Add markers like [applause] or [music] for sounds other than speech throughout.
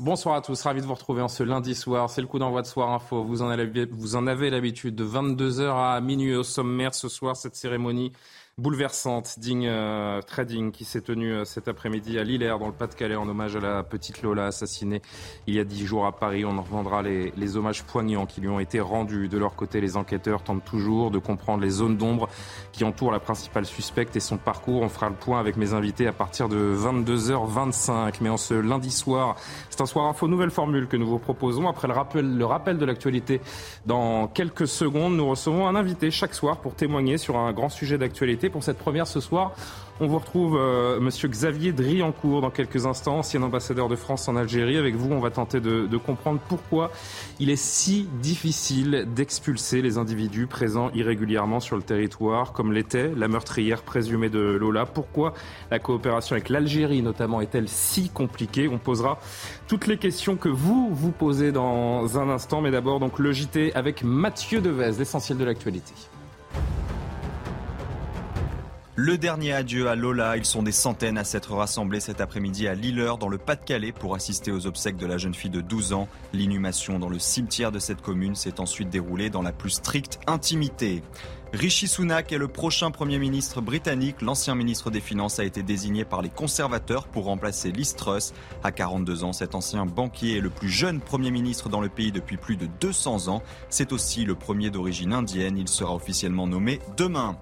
Bonsoir à tous, ravi de vous retrouver en ce lundi soir. C'est le coup d'envoi de Soir Info. Vous en avez, vous en avez l'habitude de 22h à minuit au sommaire ce soir, cette cérémonie bouleversante, digne, euh, très digne, qui s'est tenue euh, cet après-midi à Lillers, dans le Pas-de-Calais, en hommage à la petite Lola assassinée il y a dix jours à Paris. On en reviendra les, les hommages poignants qui lui ont été rendus. De leur côté, les enquêteurs tentent toujours de comprendre les zones d'ombre qui entourent la principale suspecte et son parcours. On fera le point avec mes invités à partir de 22h25. Mais en ce lundi soir, c'est un soir info nouvelle formule que nous vous proposons. Après le rappel, le rappel de l'actualité, dans quelques secondes, nous recevons un invité chaque soir pour témoigner sur un grand sujet d'actualité pour cette première ce soir. On vous retrouve euh, Monsieur Xavier Driancourt dans quelques instants, ancien ambassadeur de France en Algérie. Avec vous, on va tenter de, de comprendre pourquoi il est si difficile d'expulser les individus présents irrégulièrement sur le territoire, comme l'était la meurtrière présumée de Lola. Pourquoi la coopération avec l'Algérie, notamment, est-elle si compliquée? On posera toutes les questions que vous vous posez dans un instant, mais d'abord donc le JT avec Mathieu Devez, l'essentiel de l'actualité. Le dernier adieu à Lola. Ils sont des centaines à s'être rassemblés cet après-midi à Lilleur, dans le Pas-de-Calais, pour assister aux obsèques de la jeune fille de 12 ans. L'inhumation dans le cimetière de cette commune s'est ensuite déroulée dans la plus stricte intimité. Rishi Sunak est le prochain Premier ministre britannique. L'ancien ministre des Finances a été désigné par les conservateurs pour remplacer Liz Truss. À 42 ans, cet ancien banquier est le plus jeune Premier ministre dans le pays depuis plus de 200 ans. C'est aussi le premier d'origine indienne. Il sera officiellement nommé demain.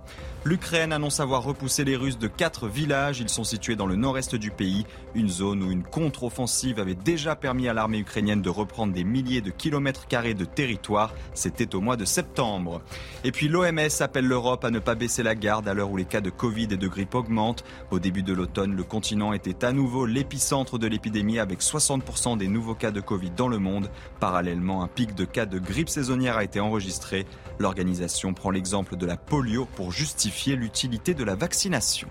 L'Ukraine annonce avoir repoussé les Russes de quatre villages. Ils sont situés dans le nord-est du pays, une zone où une contre-offensive avait déjà permis à l'armée ukrainienne de reprendre des milliers de kilomètres carrés de territoire. C'était au mois de septembre. Et puis l'OMS appelle l'Europe à ne pas baisser la garde à l'heure où les cas de Covid et de grippe augmentent. Au début de l'automne, le continent était à nouveau l'épicentre de l'épidémie avec 60% des nouveaux cas de Covid dans le monde. Parallèlement, un pic de cas de grippe saisonnière a été enregistré. L'organisation prend l'exemple de la polio pour justifier l'utilité de la vaccination.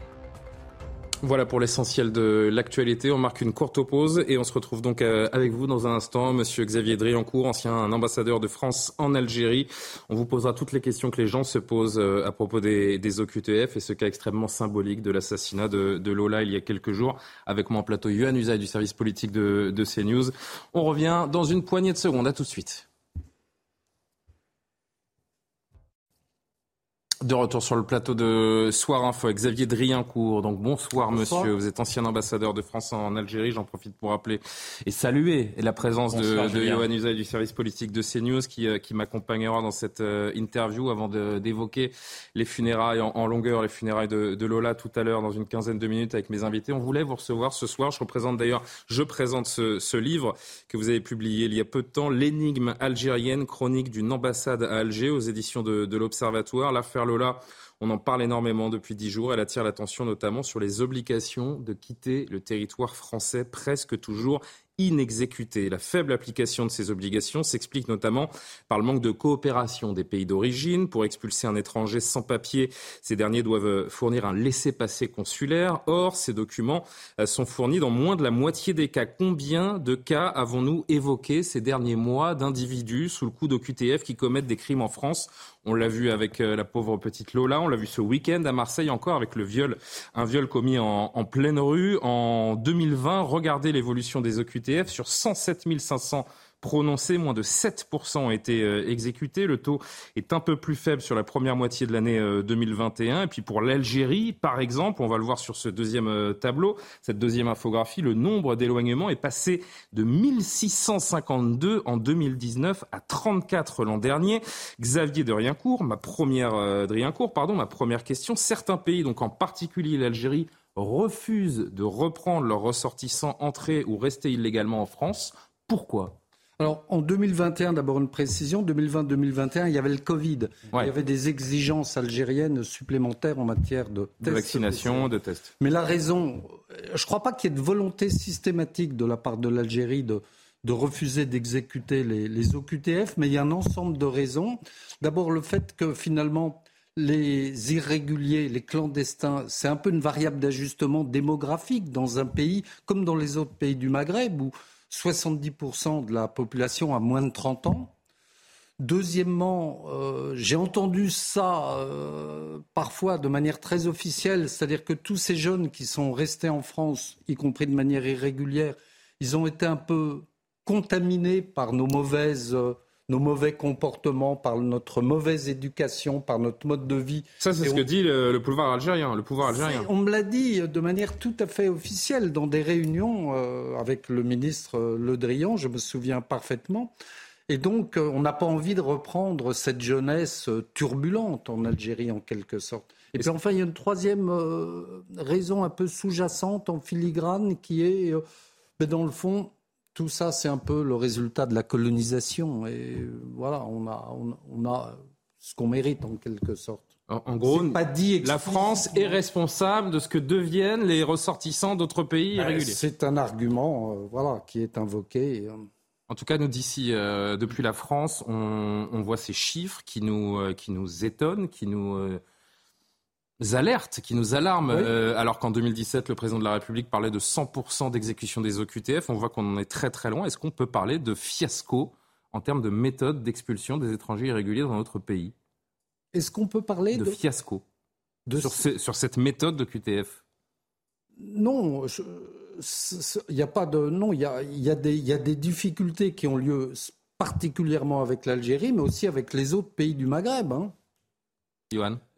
Voilà pour l'essentiel de l'actualité. On marque une courte pause et on se retrouve donc euh, avec vous dans un instant. Monsieur Xavier Driancourt, ancien ambassadeur de France en Algérie. On vous posera toutes les questions que les gens se posent euh, à propos des, OQTF et ce cas extrêmement symbolique de l'assassinat de, Lola il y a quelques jours. Avec mon plateau Yuan Usaï du service politique de, de CNews. On revient dans une poignée de secondes. À tout de suite. De retour sur le plateau de Soir Info avec Xavier Driancourt. Donc bonsoir, bonsoir. monsieur. Vous êtes ancien ambassadeur de France en Algérie. J'en profite pour rappeler et saluer la présence bonsoir, de, de Johan Usaï du service politique de CNews qui, qui m'accompagnera dans cette euh, interview avant d'évoquer les funérailles en, en, longueur, les funérailles de, de Lola tout à l'heure dans une quinzaine de minutes avec mes invités. On voulait vous recevoir ce soir. Je représente d'ailleurs, je présente ce, ce livre que vous avez publié il y a peu de temps, L'énigme algérienne, chronique d'une ambassade à Alger aux éditions de, de l'Observatoire. L'affaire Lola, on en parle énormément depuis dix jours. Elle attire l'attention notamment sur les obligations de quitter le territoire français presque toujours inexécutées. La faible application de ces obligations s'explique notamment par le manque de coopération des pays d'origine. Pour expulser un étranger sans papier, ces derniers doivent fournir un laissez-passer consulaire. Or, ces documents sont fournis dans moins de la moitié des cas. Combien de cas avons-nous évoqués ces derniers mois d'individus sous le coup d'OQTF qui commettent des crimes en France on l'a vu avec la pauvre petite Lola, on l'a vu ce week-end à Marseille encore avec le viol, un viol commis en, en pleine rue en 2020. Regardez l'évolution des OQTF sur 107 500 prononcés, moins de 7% ont été euh, exécutés. Le taux est un peu plus faible sur la première moitié de l'année euh, 2021. Et puis pour l'Algérie, par exemple, on va le voir sur ce deuxième euh, tableau, cette deuxième infographie, le nombre d'éloignements est passé de 1652 en 2019 à 34 l'an dernier. Xavier de Riencourt, ma première, euh, Driencourt, pardon, ma première question. Certains pays, donc en particulier l'Algérie, refusent de reprendre leurs ressortissants entrés ou restés illégalement en France. Pourquoi? Alors, en 2021, d'abord une précision, 2020-2021, il y avait le Covid. Ouais. Il y avait des exigences algériennes supplémentaires en matière de, de vaccination, de tests. Mais la raison je ne crois pas qu'il y ait de volonté systématique de la part de l'Algérie de, de refuser d'exécuter les, les, OQTF, mais il y a un ensemble de raisons. D'abord, le fait que finalement, les irréguliers, les clandestins, c'est un peu une variable d'ajustement démographique dans un pays comme dans les autres pays du Maghreb où 70% de la population a moins de 30 ans. Deuxièmement, euh, j'ai entendu ça euh, parfois de manière très officielle, c'est-à-dire que tous ces jeunes qui sont restés en France, y compris de manière irrégulière, ils ont été un peu contaminés par nos mauvaises euh, nos mauvais comportements, par notre mauvaise éducation, par notre mode de vie. Ça, c'est ce que dit le, pouvoir algérien. Le pouvoir algérien. On me l'a dit de manière tout à fait officielle dans des réunions avec le ministre Le Drian, je me souviens parfaitement. Et donc, euh, on n'a pas envie de reprendre cette jeunesse euh, turbulente en Algérie, en quelque sorte. Et puis enfin, il y a une troisième euh, raison un peu sous-jacente, en filigrane, qui est, ben, dans le fond, tout ça, c'est un peu le résultat de la colonisation. Et voilà, on a, on, a ce qu'on mérite, en quelque sorte. En, gros, pas dit la France est responsable de ce que deviennent les ressortissants d'autres pays ben, irréguliers. C'est un argument, voilà, qui est invoqué. En tout cas, nous d'ici, euh, depuis la France, on, voit ces chiffres qui nous, euh, qui nous étonnent, qui nous euh, alertent, qui nous alarment. alors qu'en 2017, le président de la République parlait de 100% d'exécution des OQTF. On voit qu'on en est très très loin. Est-ce qu'on peut parler de fiasco en termes de méthode d'expulsion des étrangers irréguliers dans notre pays? Est-ce qu'on peut parler de, fiasco sur, sur, cette méthode de QTF Non. Je il n'y a pas de. Non, il y a, y, a y a, des difficultés qui ont lieu particulièrement avec l'Algérie, mais aussi avec les autres pays du Maghreb. Hein.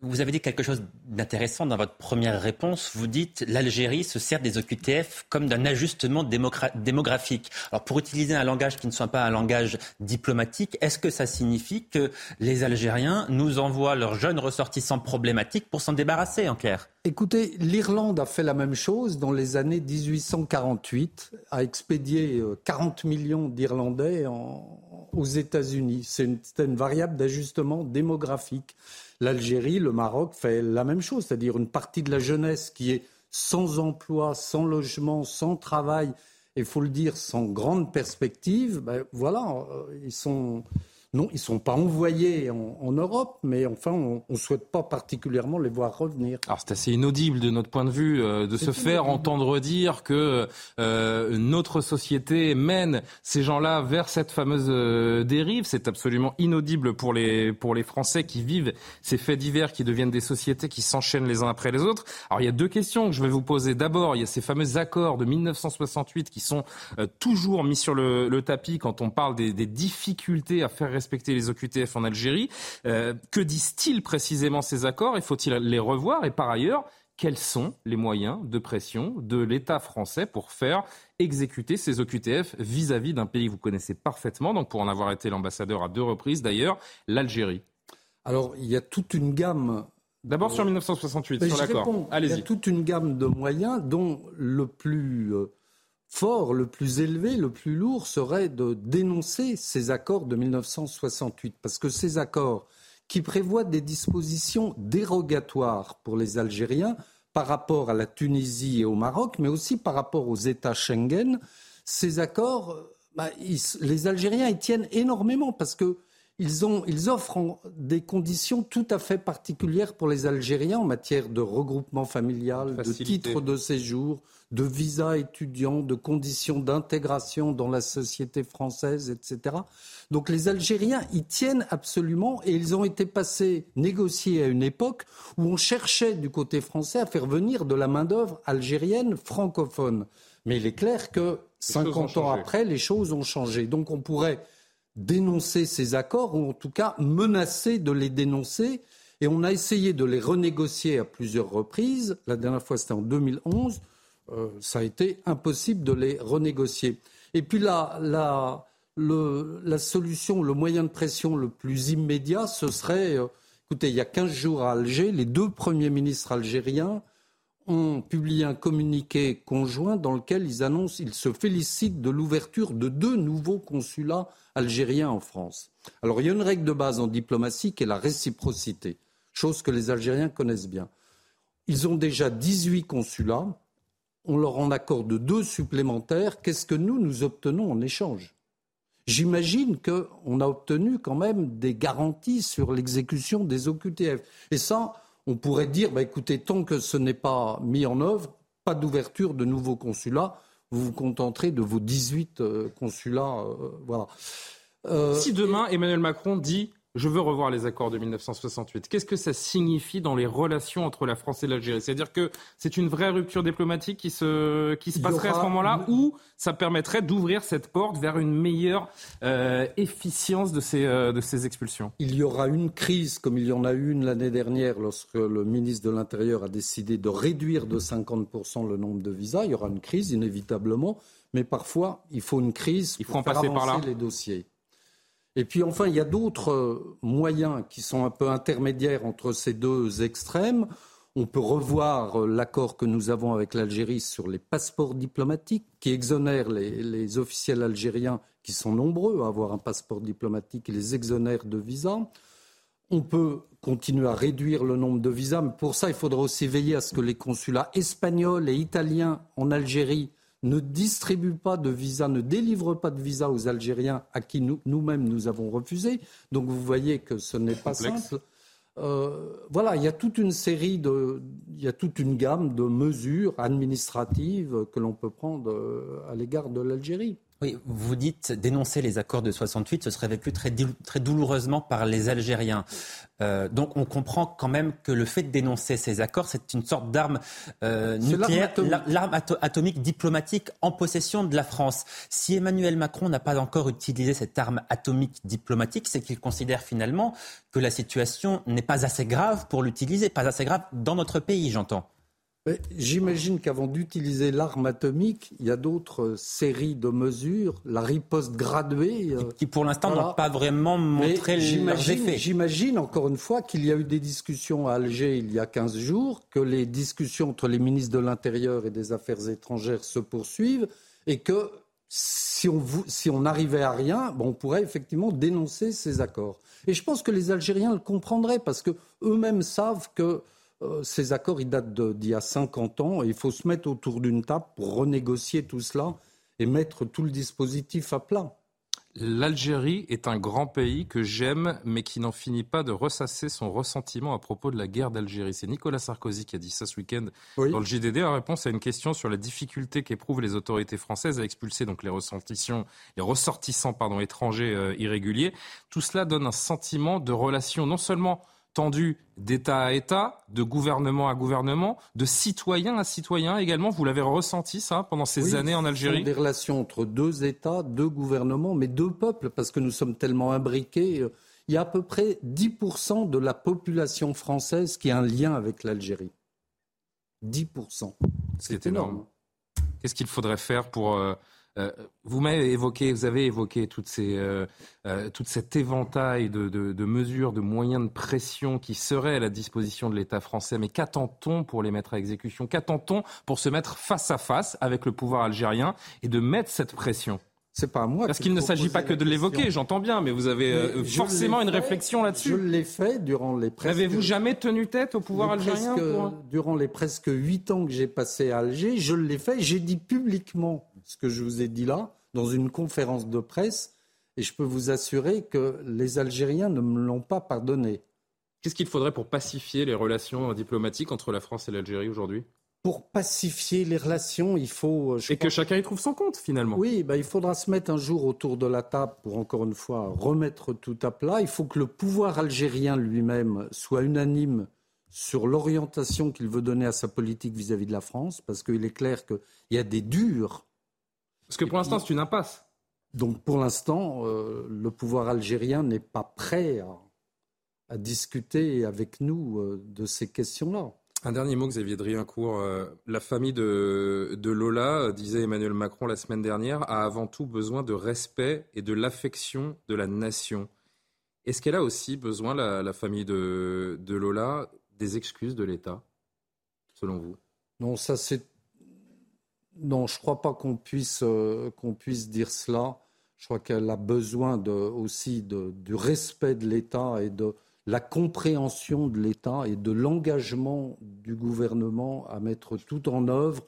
Vous avez dit quelque chose d'intéressant dans votre première réponse. Vous dites l'Algérie se sert des OQTF comme d'un ajustement démographique. Alors pour utiliser un langage qui ne soit pas un langage diplomatique, est-ce que ça signifie que les Algériens nous envoient leurs jeunes ressortissants problématiques pour s'en débarrasser en clair Écoutez, l'Irlande a fait la même chose dans les années 1848, a expédié 40 euh, millions d'Irlandais aux États-Unis. C'est une variable d'ajustement démographique l'Algérie, le Maroc fait la même chose, c'est-à-dire une partie de la jeunesse qui est sans emploi, sans logement, sans travail, et il faut le dire, sans grande perspective, ben voilà, euh, ils sont non, ils ne sont pas envoyés en, Europe, mais enfin, on ne souhaite pas particulièrement les voir revenir. Alors c'est assez inaudible de notre point de vue euh, de se faire entendre dire que euh, notre société mène ces gens-là vers cette fameuse euh, dérive. C'est absolument inaudible pour les, pour les Français qui vivent ces faits divers qui deviennent des sociétés qui s'enchaînent les uns après les autres. Alors il y a deux questions que je vais vous poser. D'abord, il y a ces fameux accords de 1968 qui sont toujours mis sur le, le, tapis quand on parle des, des difficultés à faire respecter les OQTF en Algérie. Euh, que disent-ils précisément ces accords et faut-il les revoir? Et par ailleurs, quels sont les moyens de pression de l'État français pour faire exécuter ces OQTF vis-à-vis d'un pays que vous connaissez parfaitement, donc pour en avoir été l'ambassadeur à deux reprises d'ailleurs, l'Algérie? Alors, il y a toute une gamme. D'abord sur 1968, sur l'accord. Allez-y. Il y a toute une gamme de moyens dont le plus euh, fort, le plus élevé, le plus lourd serait de dénoncer ces accords de 1968. Parce que ces accords qui prévoient des dispositions dérogatoires pour les Algériens par rapport à la Tunisie et au Maroc, mais aussi par rapport aux États Schengen, ces accords, bah, les Algériens y tiennent énormément parce que ils, ont, ils, offrent des conditions tout à fait particulières pour les Algériens en matière de regroupement familial, de titres de séjour, de visa étudiant, de conditions d'intégration dans la société française, etc. Donc les Algériens y tiennent absolument et ils ont été passés, négociés à une époque où on cherchait du côté français à faire venir de la main-d'œuvre algérienne francophone. Mais il est clair que 50 ans après, les choses ont changé. Donc on pourrait dénoncer ces accords ou en tout cas menacer de les dénoncer. Et on a essayé de les renégocier à plusieurs reprises. La dernière fois, c'était en 2011. Euh, ça a été impossible de les renégocier. Et puis la, la, la solution, le moyen de pression le plus immédiat, ce serait, euh, écoutez, il y a 15 jours à Alger, les deux premiers ministres algériens ont publié un communiqué conjoint dans lequel ils annoncent, ils se félicitent de l'ouverture de deux nouveaux consulats algériens en France. Alors il y a une règle de base en diplomatie qui est la réciprocité, chose que les Algériens connaissent bien. Ils ont déjà 18 consulats on leur en accorde deux supplémentaires, qu'est-ce que nous, nous obtenons en échange? J'imagine qu'on a obtenu quand même des garanties sur l'exécution des OQTF. Et ça, on pourrait dire, bah, écoutez, tant que ce n'est pas mis en œuvre, pas d'ouverture de nouveaux consulats, vous vous contenterez de vos 18 euh, consulats. Euh, voilà. Euh, si demain Emmanuel Macron dit je veux revoir les accords de 1968. Qu'est-ce que ça signifie dans les relations entre la France et l'Algérie? C'est-à-dire que c'est une vraie rupture diplomatique qui se, qui se passerait à ce moment-là ou ça permettrait d'ouvrir cette porte vers une meilleure euh, efficience de ces, euh, de ces expulsions? Il y aura une crise comme il y en a eu une l'année dernière lorsque le ministre de l'Intérieur a décidé de réduire de 50% le nombre de visas. Il y aura une crise inévitablement, mais parfois il faut une crise il faut pour passer par là. les dossiers. Et puis enfin, il y a d'autres euh, moyens qui sont un peu intermédiaires entre ces deux extrêmes. On peut revoir euh, l'accord que nous avons avec l'Algérie sur les passeports diplomatiques qui exonèrent les, officiels algériens qui sont nombreux à avoir un passeport diplomatique et les exonèrent de visas. On peut continuer à réduire le nombre de visas, mais pour ça, il faudra aussi veiller à ce que les consulats espagnols et italiens en Algérie ne distribue pas de visa, ne délivre pas de visa aux Algériens à qui nous-mêmes nous, avons refusé. Donc vous voyez que ce n'est pas simple. Euh, voilà, il y a toute une série de, il y a toute une gamme de mesures administratives que l'on peut prendre euh, à l'égard de l'Algérie. Oui, vous dites dénoncer les accords de 68, ce serait vécu très, très douloureusement par les Algériens. Euh, donc on comprend quand même que le fait de dénoncer ces accords, c'est une sorte d'arme euh, nucléaire, l'arme atomique. diplomatique en possession de la France. Si Emmanuel Macron n'a pas encore utilisé cette arme atomique diplomatique, c'est qu'il considère finalement que la situation n'est pas assez grave pour l'utiliser, pas assez grave dans notre pays, j'entends. J'imagine qu'avant d'utiliser l'arme atomique, il y a d'autres séries de mesures, la riposte graduée. Euh, qui pour l'instant n'ont pas vraiment montré leurs effets. J'imagine encore une fois qu'il y a eu des discussions à Alger il y a 15 jours, que les discussions entre les ministres de l'Intérieur et des Affaires étrangères se poursuivent et que si on, si on arrivait à rien, bon, on pourrait effectivement dénoncer ces accords. Et je pense que les Algériens le comprendraient parce qu'eux-mêmes savent que euh, ces accords, ils datent d'il y a 50 ans et il faut se mettre autour d'une table pour renégocier tout cela et mettre tout le dispositif à plat. L'Algérie est un grand pays que j'aime, mais qui n'en finit pas de ressasser son ressentiment à propos de la guerre d'Algérie. C'est Nicolas Sarkozy qui a dit ça ce week-end dans le JDD en réponse à une question sur la difficulté qu'éprouvent les autorités françaises à expulser donc les ressortissants, les ressortissants pardon, étrangers euh, irréguliers. Tout cela donne un sentiment de relation non seulement tendu d'État à État, de gouvernement à gouvernement, de citoyen à citoyen également. Vous l'avez ressenti ça pendant ces années en Algérie Des relations entre deux États, deux gouvernements, mais deux peuples, parce que nous sommes tellement imbriqués. Il y a à peu près 10% de la population française qui a un lien avec l'Algérie. 10%. C'est énorme. Qu'est-ce qu'il faudrait faire pour euh, vous m'avez évoqué, vous avez évoqué toutes ces, euh, euh, toute cet éventail de, de, mesures, de moyens de pression qui seraient à la disposition de l'État français. Mais qu'attend-on pour les mettre à exécution? Qu'attend-on pour se mettre face à face avec le pouvoir algérien et de mettre cette pression? C'est pas moi. Parce qu'il ne s'agit pas que de l'évoquer, j'entends bien, mais vous avez forcément une réflexion là-dessus. Je l'ai fait durant les presque. N'avez-vous jamais tenu tête au pouvoir algérien Durant les presque huit ans que j'ai passé à Alger, je l'ai fait. J'ai dit publiquement ce que je vous ai dit là, dans une conférence de presse, et je peux vous assurer que les Algériens ne me l'ont pas pardonné. Qu'est-ce qu'il faudrait pour pacifier les relations diplomatiques entre la France et l'Algérie aujourd'hui? Pour pacifier les relations, il faut. Euh, et que chacun y trouve son compte, finalement. Oui, bah, il faudra se mettre un jour autour de la table pour, encore une fois, remettre tout à plat. Il faut que le pouvoir algérien lui-même soit unanime sur l'orientation qu'il veut donner à sa politique vis-à-vis de la France, parce qu'il est clair qu'il y a des durs parce que pour l'instant, c'est une impasse. Donc pour l'instant, euh, le pouvoir algérien n'est pas prêt à, discuter avec nous euh, de ces questions-là. Un dernier mot, Xavier Driencourt. Euh, la famille de, de, Lola, disait Emmanuel Macron la semaine dernière, a avant tout besoin de respect et de l'affection de la nation. Est-ce qu'elle a aussi besoin, la, la famille de, de Lola, des excuses de l'État, selon vous? Non, ça c'est non, je ne crois pas qu'on puisse, euh, puisse dire cela. Je crois qu'elle a besoin aussi du respect de l'État et de la compréhension de l'État et de l'engagement du gouvernement à mettre tout en œuvre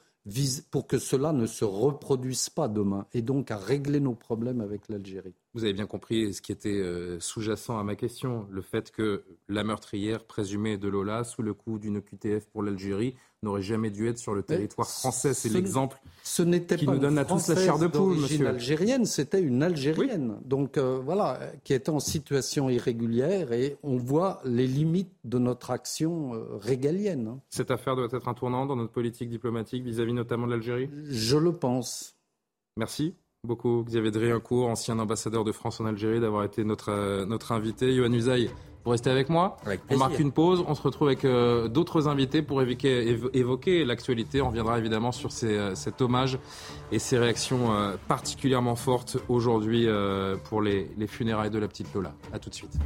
pour que cela ne se reproduise pas demain et donc à régler nos problèmes avec l'Algérie. Vous avez bien compris ce qui était euh, sous-jacent à ma question, le fait que la meurtrière présumée de Lola, sous le coup d'une QTF pour l'Algérie, n'aurait jamais dû être sur le territoire français. C'est l'exemple ce n'était qui nous donne à tous la chair de poule, monsieur. algérienne, c'était une Algérienne. Donc euh, voilà, qui était en situation irrégulière et on voit les limites de notre action euh, régalienne. Hein. Cette affaire doit être un tournant dans notre politique diplomatique vis-à-vis notamment de l'Algérie? Je le pense. Merci beaucoup, Xavier Driancourt, ancien ambassadeur de France en Algérie, d'avoir été notre, euh, notre invité. Yohann Usaï, vous restez avec moi On marque une pause, on se retrouve avec euh, d'autres invités pour évoquer, évoquer l'actualité. On reviendra évidemment sur ces, cet hommage et ces réactions euh, particulièrement fortes aujourd'hui pour les, les funérailles de la petite Lola. A tout de suite.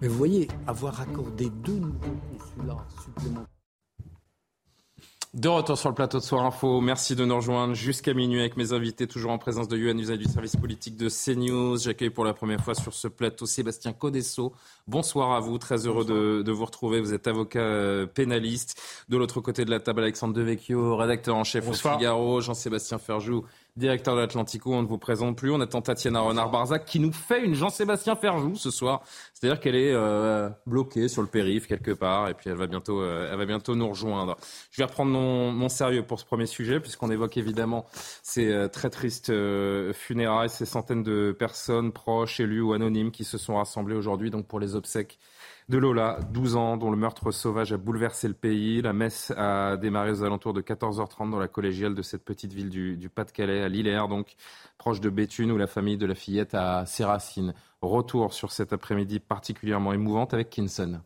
Mais vous voyez, avoir accordé deux nouveaux consulats supplémentaires de retour sur le plateau de Soir Info. Merci de nous rejoindre jusqu'à minuit avec mes invités, toujours en présence de Yohann Usaï du service politique de CNews. J'accueille pour la première fois sur ce plateau Sébastien Codesso. Bonsoir à vous, très heureux de, vous retrouver. Vous êtes avocat euh, pénaliste. De l'autre côté de la table, Alexandre Devecchio, rédacteur en chef au Figaro, Jean-Sébastien Ferjou, directeur de l'Atlantico, on ne vous présente plus. On attend Tatiana Renard-Barzac qui nous fait une Jean-Sébastien Ferjou ce soir. C'est-à-dire qu'elle est, euh, bloquée sur le périph' quelque part et puis elle va bientôt, euh, elle va bientôt nous rejoindre. Je vais reprendre mon, sérieux pour ce premier sujet puisqu'on évoque évidemment ces euh, très tristes funérailles, ces centaines de personnes proches, élus ou anonymes qui se sont rassemblées aujourd'hui donc pour les obsèques de Lola, 12 ans, dont le meurtre sauvage a bouleversé le pays. La messe a démarré aux alentours de 14h30 dans la collégiale de cette petite ville du, Pas-de-Calais, à Lillers, donc proche de Béthune, où la famille de la fillette a ses racines. Retour sur cet après-midi particulièrement émouvante avec Kinson.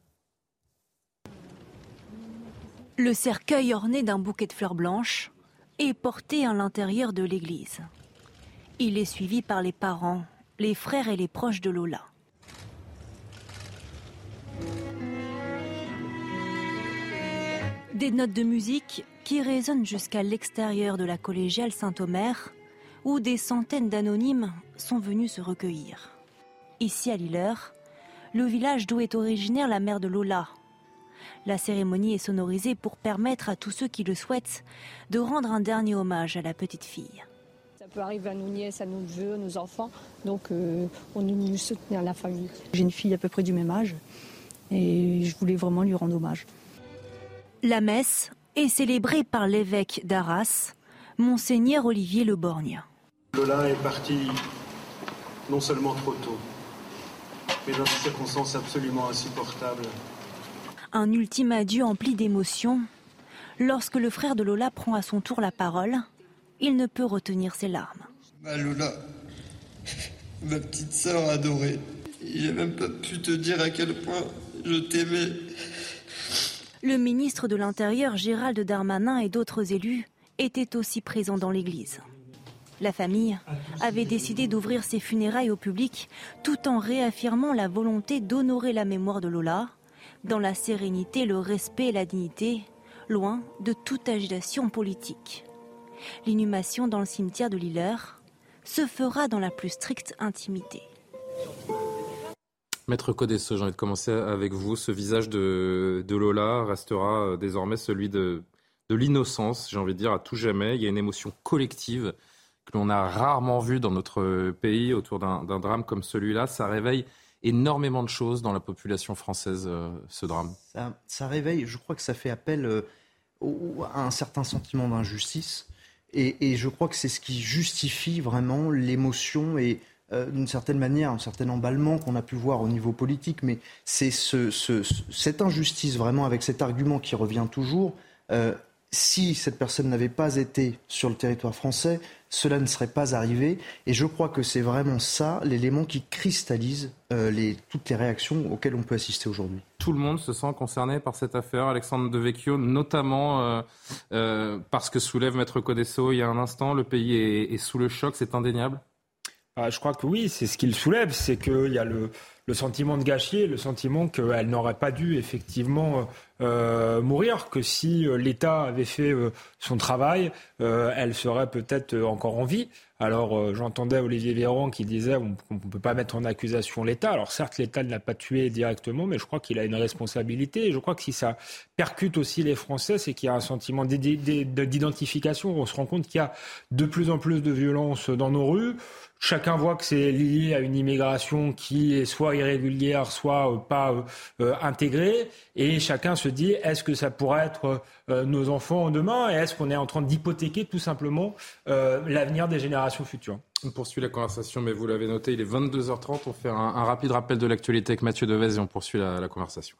Le cercueil orné d'un bouquet de fleurs blanches est porté à l'intérieur de l'église. Il est suivi par les parents, les frères et les proches de Lola. Des notes de musique qui résonnent jusqu'à l'extérieur de la collégiale Saint-Omer, où des centaines d'anonymes sont venus se recueillir. Ici à Lilleur, le village d'où est originaire la mère de Lola. La cérémonie est sonorisée pour permettre à tous ceux qui le souhaitent de rendre un dernier hommage à la petite fille. Ça peut arriver à nos nièces, à nos neveux, à nos enfants, donc euh, on est venu soutenir la famille. J'ai une fille à peu près du même âge et je voulais vraiment lui rendre hommage. La messe est célébrée par l'évêque d'Arras, Monseigneur Olivier Le Borgne. Lola est parti non seulement trop tôt, mais dans des circonstances absolument insupportables. Un ultime adieu empli d'émotion. Lorsque le frère de Lola prend à son tour la parole, il ne peut retenir ses larmes. Ma Lola, [laughs] ma petite sœur adorée, j'ai même pas pu te dire à quel point Le ministre de l'Intérieur Gérald Darmanin et d'autres élus étaient aussi présents dans l'église. La famille avait décidé d'ouvrir ses funérailles au public tout en réaffirmant la volonté d'honorer la mémoire de Lola dans la sérénité, le respect et la dignité, loin de toute agitation politique. L'inhumation dans le cimetière de Lilleur se fera dans la plus stricte intimité. Maître Codesso, j'ai envie de commencer avec vous. Ce visage de, Lola restera euh, désormais celui de, de l'innocence, j'ai envie de dire, à tout jamais. Il y a une émotion collective que l'on a rarement vue dans notre pays autour d'un drame comme celui-là. Ça réveille énormément de choses dans la population française, euh, ce drame. Ça, réveille, je crois que ça fait appel euh, à un certain sentiment d'injustice. Et, et, je crois que c'est ce qui justifie vraiment l'émotion et euh, d'une certaine manière, un certain emballement qu'on a pu voir au niveau politique, mais c'est ce, cette injustice vraiment avec cet argument qui revient toujours. Euh, si cette personne n'avait pas été sur le territoire français, cela ne serait pas arrivé. Et je crois que c'est vraiment ça l'élément qui cristallise euh, toutes les réactions auxquelles on peut assister aujourd'hui. Tout le monde se sent concerné par cette affaire, Alexandre Devecchio, notamment parce que soulève Maître Codesso il y a un instant. Le pays est sous le choc, c'est indéniable? Ah, je crois que oui, c'est ce qu'il soulève, c'est qu'il y a le, le sentiment de gâchis, le sentiment qu'elle n'aurait pas dû effectivement euh, mourir, que si euh, l'État avait fait euh, son travail, elle serait peut-être encore en vie. Alors j'entendais Olivier Véran qui disait on ne peut pas mettre en accusation l'État. Alors certes, l'État ne l'a pas tué directement, mais je crois qu'il a une responsabilité. Je crois que si ça percute aussi les Français, c'est qu'il y a un sentiment d'identification. On se rend compte qu'il y a de plus en plus de violence dans nos rues. Chacun voit que c'est lié à une immigration qui est soit irrégulière, soit euh, pas euh, euh, intégrée. Et chacun se dit, est-ce que ça pourrait être nos enfants demain? Et est-ce qu'on est en train d'hypothéquer tout simplement l'avenir des générations futures? On poursuit la conversation, mais vous l'avez noté, il est 22h30. On fait un, rapide rappel de l'actualité avec Mathieu Devez et on poursuit la conversation.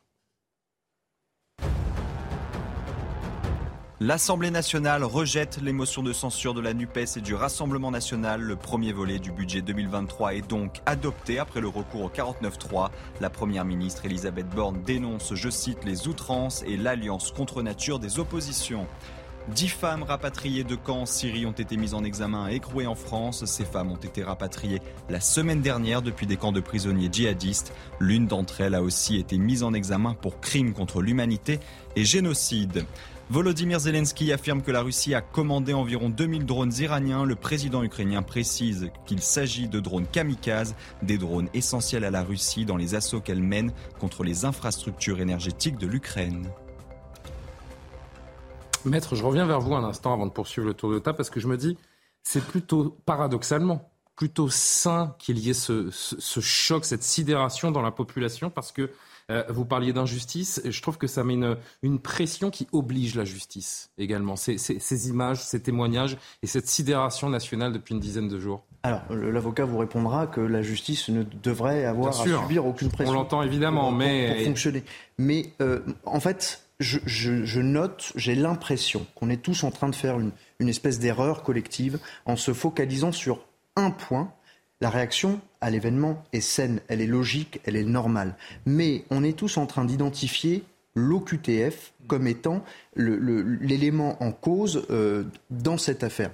L'Assemblée nationale rejette les motions de censure de la NUPES et du Rassemblement national. Le premier volet du budget 2023 est donc adopté après le recours au 49-3. La première ministre Elisabeth Borne dénonce, je cite, les outrances et l'alliance contre nature des oppositions. Dix femmes rapatriées de camps en Syrie ont été mises en examen et écrouées en France. Ces femmes ont été rapatriées la semaine dernière depuis des camps de prisonniers djihadistes. L'une d'entre elles a aussi été mise en examen pour crimes contre l'humanité et génocide. Volodymyr Zelensky affirme que la Russie a commandé environ 2000 drones iraniens. Le président ukrainien précise qu'il s'agit de drones kamikazes, des drones essentiels à la Russie dans les assauts qu'elle mène contre les infrastructures énergétiques de l'Ukraine. Maître, je reviens vers vous un instant avant de poursuivre le tour de table parce que je me dis, c'est plutôt paradoxalement plutôt sain qu'il y ait ce, ce, choc, cette sidération dans la population parce que euh, vous parliez d'injustice. Je trouve que ça met une, pression qui oblige la justice également. Ces, images, ces témoignages et cette sidération nationale depuis une dizaine de jours. Alors, l'avocat vous répondra que la justice ne devrait avoir à subir aucune pression. On l'entend évidemment, mais. Pour fonctionner. Mais euh, en fait, je, note, j'ai l'impression qu'on est tous en train de faire une, une espèce d'erreur collective en se focalisant sur un point la réaction à l'événement est saine, elle est logique, elle est normale. Mais on est tous en train d'identifier l'OQTF comme étant l'élément en cause euh, dans cette affaire.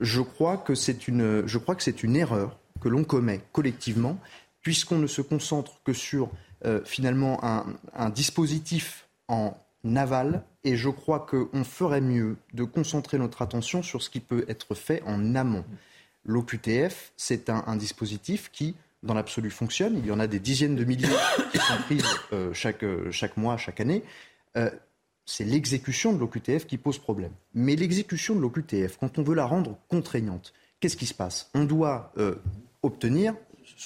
Je crois que c'est une, je crois que c'est une erreur que l'on commet collectivement, puisqu'on ne se concentre que sur euh, finalement un, un, dispositif en aval, et je crois qu'on ferait mieux de concentrer notre attention sur ce qui peut être fait en amont. L'OQTF, c'est un, dispositif qui, dans l'absolu, fonctionne. Il y en a des dizaines de milliers qui sont prises euh, chaque, chaque, mois, chaque année. Euh, c'est l'exécution de l'OQTF qui pose problème. Mais l'exécution de l'OQTF, quand on veut la rendre contraignante, qu'est-ce qui se passe? On doit euh, obtenir,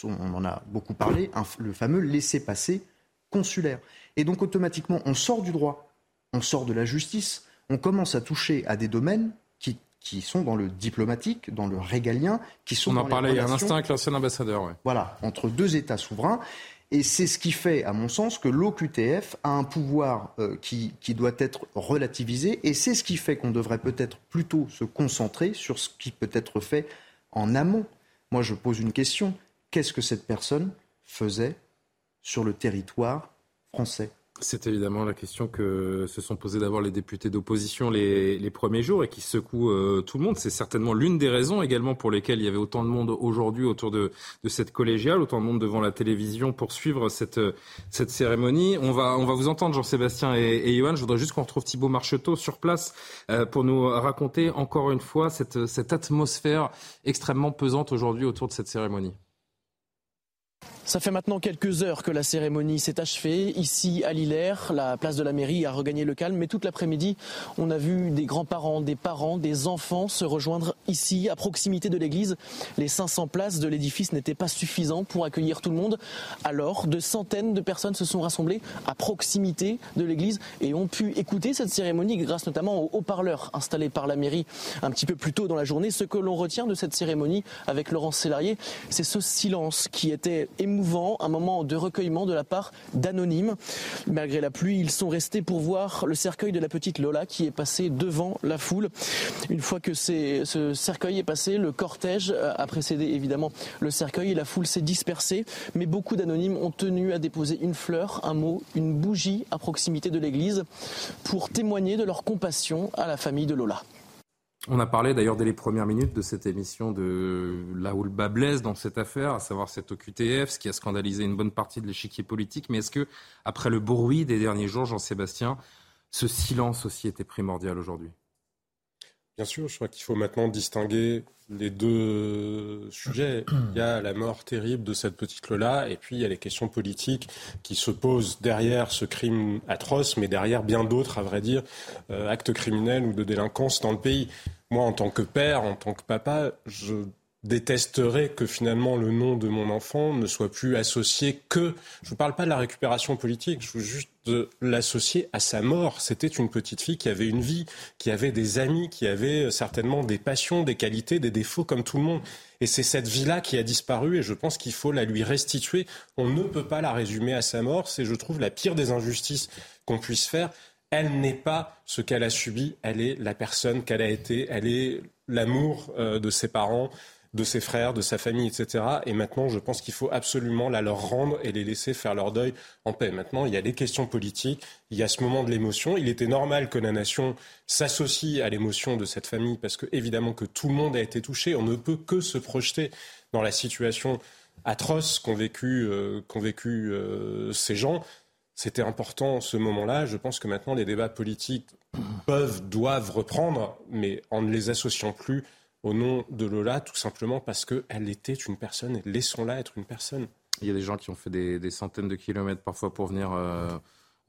on en a beaucoup parlé, le fameux laissez-passer consulaire. Et donc automatiquement, on sort du droit, on sort de la justice, on commence à toucher à des domaines qui qui sont dans le diplomatique, dans le régalien, qui sont On en parlait il y a un instant avec l'ancien ambassadeur. Ouais. Voilà, entre deux États souverains. Et c'est ce qui fait, à mon sens, que l'OQTF a un pouvoir euh, qui, qui, doit être relativisé. Et c'est ce qui fait qu'on devrait peut-être plutôt se concentrer sur ce qui peut être fait en amont. Moi, je pose une question. Qu'est-ce que cette personne faisait sur le territoire français? C'est évidemment la question que se sont posées d'abord les députés d'opposition les, premiers jours et qui secouent euh, tout le monde. C'est certainement l'une des raisons également pour lesquelles il y avait autant de monde aujourd'hui autour de, cette collégiale, autant de monde devant la télévision pour suivre cette, cette cérémonie. On va, on va vous entendre, Jean-Sébastien et, et Johan. Je voudrais juste qu'on retrouve Thibault Marcheteau sur place euh, pour nous raconter encore une fois cette, cette atmosphère extrêmement pesante aujourd'hui autour de cette cérémonie. Ça fait maintenant quelques heures que la cérémonie s'est achevée. Ici, à Lillers, la place de la mairie a regagné le calme. Mais toute l'après-midi, on a vu des grands-parents, des parents, des enfants se rejoindre ici, à proximité de l'église. Les 500 places de l'édifice n'étaient pas suffisantes pour accueillir tout le monde. Alors, de centaines de personnes se sont rassemblées à proximité de l'église et ont pu écouter cette cérémonie grâce notamment aux haut-parleurs installés par la mairie un petit peu plus tôt dans la journée. Ce que l'on retient de cette cérémonie avec Laurence Sélarié, c'est ce silence qui était émouvant un moment de recueillement de la part d'anonymes. Malgré la pluie, ils sont restés pour voir le cercueil de la petite Lola qui est passé devant la foule. Une fois que ce cercueil est passé, le cortège a précédé évidemment le cercueil et la foule s'est dispersée. Mais beaucoup d'anonymes ont tenu à déposer une fleur, un mot, une bougie à proximité de l'église pour témoigner de leur compassion à la famille de Lola. On a parlé d'ailleurs dès les premières minutes de cette émission de là où le bas blesse dans cette affaire, à savoir cette OQTF, ce qui a scandalisé une bonne partie de l'échiquier politique. Mais est-ce que, après le bruit des derniers jours, Jean-Sébastien, ce silence aussi était primordial aujourd'hui? Bien sûr, je crois qu'il faut maintenant distinguer les deux sujets. Il y a la mort terrible de cette petite Lola et puis il y a les questions politiques qui se posent derrière ce crime atroce, mais derrière bien d'autres, à vrai dire, euh, actes criminels ou de délinquance dans le pays. Moi, en tant que père, en tant que papa, je détesterais que finalement le nom de mon enfant ne soit plus associé que. Je ne parle pas de la récupération politique, je veux juste l'associer à sa mort. C'était une petite fille qui avait une vie, qui avait des amis, qui avait certainement des passions, des qualités, des défauts comme tout le monde. Et c'est cette vie-là qui a disparu et je pense qu'il faut la lui restituer. On ne peut pas la résumer à sa mort. C'est, je trouve, la pire des injustices qu'on puisse faire. Elle n'est pas ce qu'elle a subi, elle est la personne qu'elle a été, elle est l'amour euh, de ses parents, de ses frères, de sa famille, etc. Et maintenant, je pense qu'il faut absolument la leur rendre et les laisser faire leur deuil en paix. Maintenant, il y a les questions politiques, il y a ce moment de l'émotion. Il était normal que la nation s'associe à l'émotion de cette famille parce que, évidemment, que tout le monde a été touché. On ne peut que se projeter dans la situation atroce qu'ont vécu, euh, vécu euh, ces gens. C'était important ce moment-là. Je pense que maintenant, les débats politiques peuvent, doivent reprendre, mais en ne les associant plus au nom de Lola, tout simplement parce qu'elle était une personne, laissons-la être une personne. Il y a des gens qui ont fait des, centaines de kilomètres parfois pour venir euh,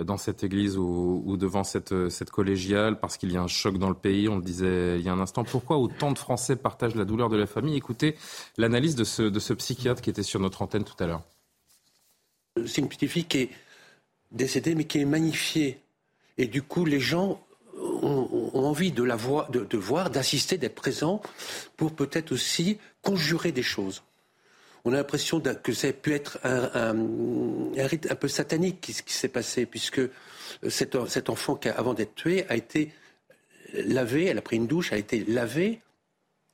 dans cette église ou, devant cette, cette, collégiale parce qu'il y a un choc dans le pays, on le disait il y a un instant. Pourquoi autant de Français partagent la douleur de la famille? Écoutez l'analyse de ce, de ce psychiatre qui était sur notre antenne tout à l'heure. C'est une petite fille qui est décédée mais qui est magnifiée. Et du coup, les gens ont, envie de la voir, de, voir, d'assister, d'être présents, pour peut-être aussi conjurer des choses. On a l'impression que ça a pu être un, rite un peu satanique qui, qui s'est passé, puisque cet, cet enfant, qui, avant d'être tué, a été lavé, elle a pris une douche, a été lavée,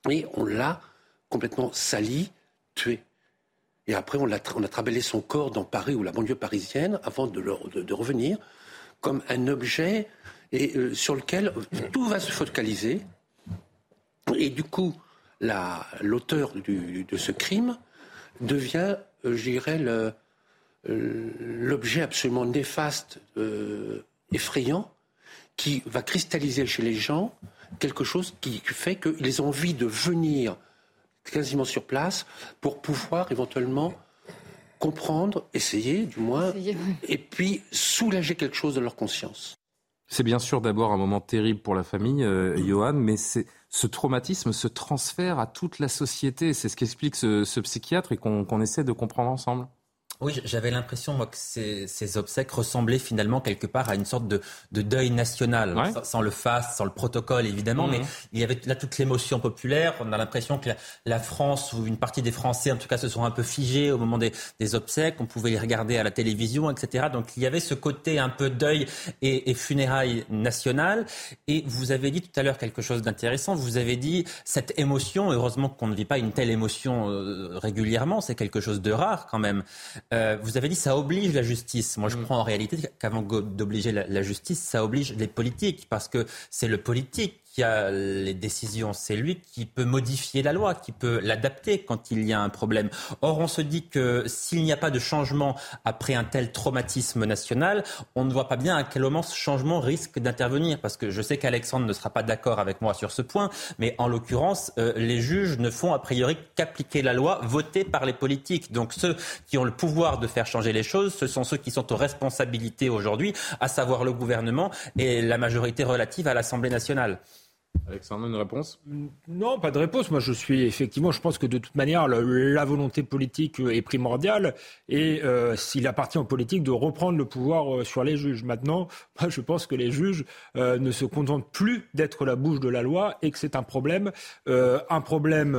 et on l'a complètement sali, tué. Et après, on a, on a trabellé son corps dans Paris ou la banlieue parisienne avant de, revenir comme un objet et euh, sur lequel tout va se focaliser. Et du coup, l'auteur de ce crime devient, euh, je dirais, euh, l'objet absolument néfaste, effrayant, qui va cristalliser chez les gens quelque chose qui fait qu'ils ont envie de venir quasiment sur place pour pouvoir éventuellement comprendre, essayer du moins, et puis soulager quelque chose de leur conscience. C'est bien sûr d'abord un moment terrible pour la famille, euh, Johan, mais ce traumatisme se transfère à toute la société. C'est ce qu'explique ce, psychiatre et qu'on essaie de comprendre ensemble. Oui, j'avais l'impression, moi, que ces, ces, obsèques ressemblaient finalement quelque part à une sorte de, de deuil national, sans, le faste, sans le protocole, évidemment, mais mmh. il y avait là toute l'émotion populaire. On a l'impression que la, France, ou une partie des Français, en tout cas, se sont un peu figés au moment des, des, obsèques. On pouvait les regarder à la télévision, etc. Donc, il y avait ce côté un peu deuil et, et funérailles nationales. Et vous avez dit tout à l'heure quelque chose d'intéressant. Vous avez dit cette émotion, heureusement qu'on ne vit pas une telle émotion euh, régulièrement, c'est quelque chose de rare quand même. Euh, vous avez dit ça oblige la justice. Moi, je mm. crois en réalité qu'avant d'obliger la, justice, ça oblige les politiques, parce que c'est le politique qui a les décisions, c'est lui qui peut modifier la loi, qui peut l'adapter quand il y a un problème. Or, on se dit que s'il n'y a pas de changement après un tel traumatisme national, on ne voit pas bien à quel moment ce changement risque d'intervenir. Parce que je sais qu'Alexandre ne sera pas d'accord avec moi sur ce point, mais en l'occurrence, euh, les juges ne font a priori qu'appliquer la loi votée par les politiques. Donc ceux qui ont le pouvoir de faire changer les choses, ce sont ceux qui sont aux responsabilités aujourd'hui, à savoir le gouvernement et la majorité relative à l'Assemblée nationale. Alexandre, une réponse? Non, pas de réponse. Moi, je suis effectivement, je pense que de toute manière, la, volonté politique est primordiale et euh, s'il appartient aux politiques de reprendre le pouvoir euh, sur les juges. Maintenant, [laughs] moi, je pense que les juges euh, ne se contentent plus d'être la bouche de la loi et que c'est un problème, un problème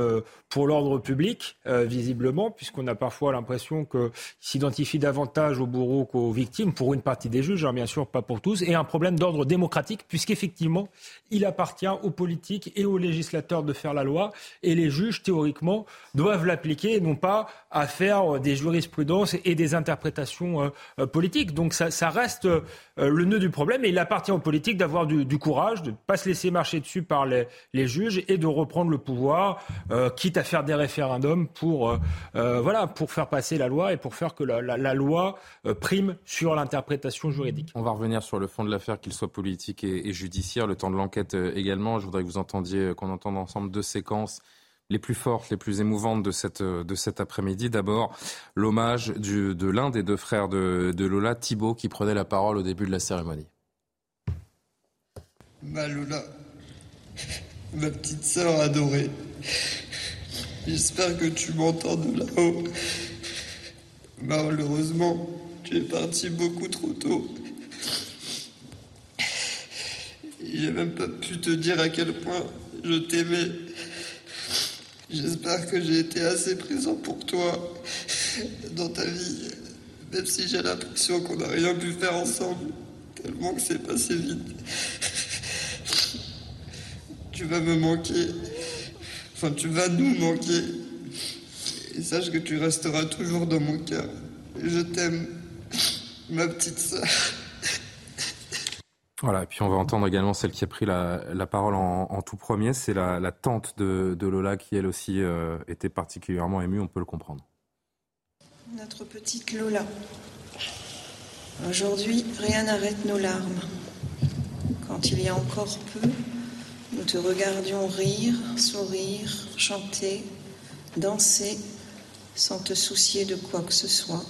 pour l'ordre public, visiblement, puisqu'on a parfois l'impression qu'ils s'identifient davantage aux bourreaux qu'aux victimes, pour une partie des juges, hein, bien sûr, pas pour tous, et un problème d'ordre démocratique, puisqu'effectivement, il appartient aux politiques et aux législateurs de faire la loi, et les juges, théoriquement, doivent l'appliquer, non pas à faire des jurisprudences et des interprétations politiques. Donc ça, reste le nœud du problème, et il appartient aux politiques d'avoir du, courage, de ne pas se laisser marcher dessus par les, les juges et de reprendre le pouvoir, quitte à faire des référendums pour, voilà, pour faire passer la loi et pour faire que la, la, loi prime sur l'interprétation juridique. On va revenir sur le fond de l'affaire, qu'il soit politique et, judiciaire, le temps de l'enquête euh, Je voudrais que vous entendiez, euh, qu'on entende ensemble deux séquences les plus fortes, les plus émouvantes de, cette, euh, de cet après-midi. D'abord, l'hommage de l'un des deux frères de, de Lola, Thibault, qui prenait la parole au début de la cérémonie. Ma Lola, ma petite sœur adorée, j'espère que tu m'entends de là-haut. Malheureusement, tu es parti beaucoup trop tôt. J'ai même pas pu te dire à quel point je t'aimais. J'espère que j'ai été assez présent pour toi dans ta vie, même si j'ai l'impression qu'on n'a rien pu faire ensemble, tellement que c'est passé vite. Tu vas me manquer. Enfin, tu vas nous manquer. Et sache que tu resteras toujours dans mon cœur. Je t'aime, ma petite sœur. Voilà, et puis on va entendre également celle qui a pris la, parole en, tout premier, c'est la, tante de, de, Lola qui elle aussi euh, était particulièrement émue, on peut le comprendre. Notre petite Lola. Aujourd'hui, rien n'arrête nos larmes. Quand il y a encore peu, nous te regardions rire, sourire, chanter, danser, sans te soucier de quoi que ce soit.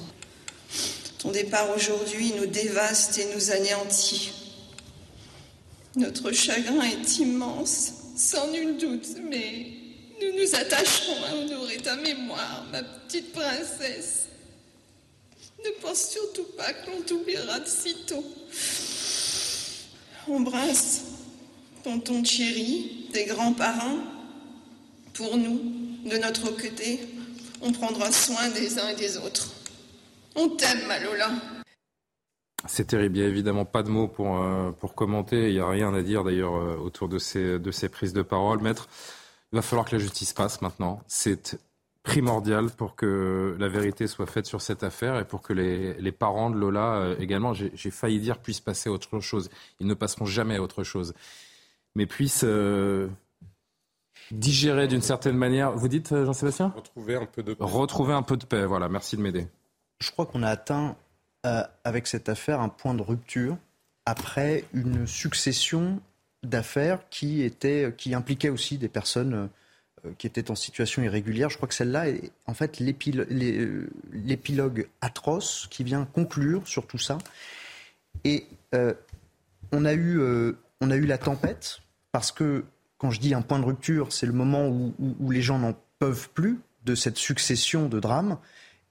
Ton départ aujourd'hui nous dévaste et nous anéantit. Notre chagrin est immense, sans nul doute, mais nous nous attacherons à honorer ta mémoire, ma petite princesse. Ne pense surtout pas qu'on t'oubliera de sitôt. Embrasse tonton Thierry, tes grands-parents. Pour nous, de notre côté, on prendra soin des uns et des autres. On t'aime, Malola. C'est terrible. Il n'y a évidemment pas de mots pour, euh, pour commenter. Il n'y a rien à dire d'ailleurs euh, autour de ces, de ces prises de parole. Maître, il va falloir que la justice passe maintenant. C'est primordial pour que la vérité soit faite sur cette affaire et pour que les, les parents de Lola euh, également, j'ai failli dire, puissent passer à autre chose. Ils ne passeront jamais à autre chose. Mais puissent euh, digérer d'une certaine manière. Vous dites, Jean-Sébastien? Retrouver un peu de paix. Retrouver un peu de paix. Voilà, merci de m'aider. Je crois qu'on a atteint euh, avec cette affaire un point de rupture après une succession d'affaires qui, étaient, qui impliquaient aussi des personnes euh, qui étaient en situation irrégulière. Je crois que celle-là est en fait l'épilogue atroce qui vient conclure sur tout ça. Et euh, on, a eu, euh, on a eu la tempête, parce que quand je dis un point de rupture, c'est le moment où, les gens n'en peuvent plus de cette succession de drames.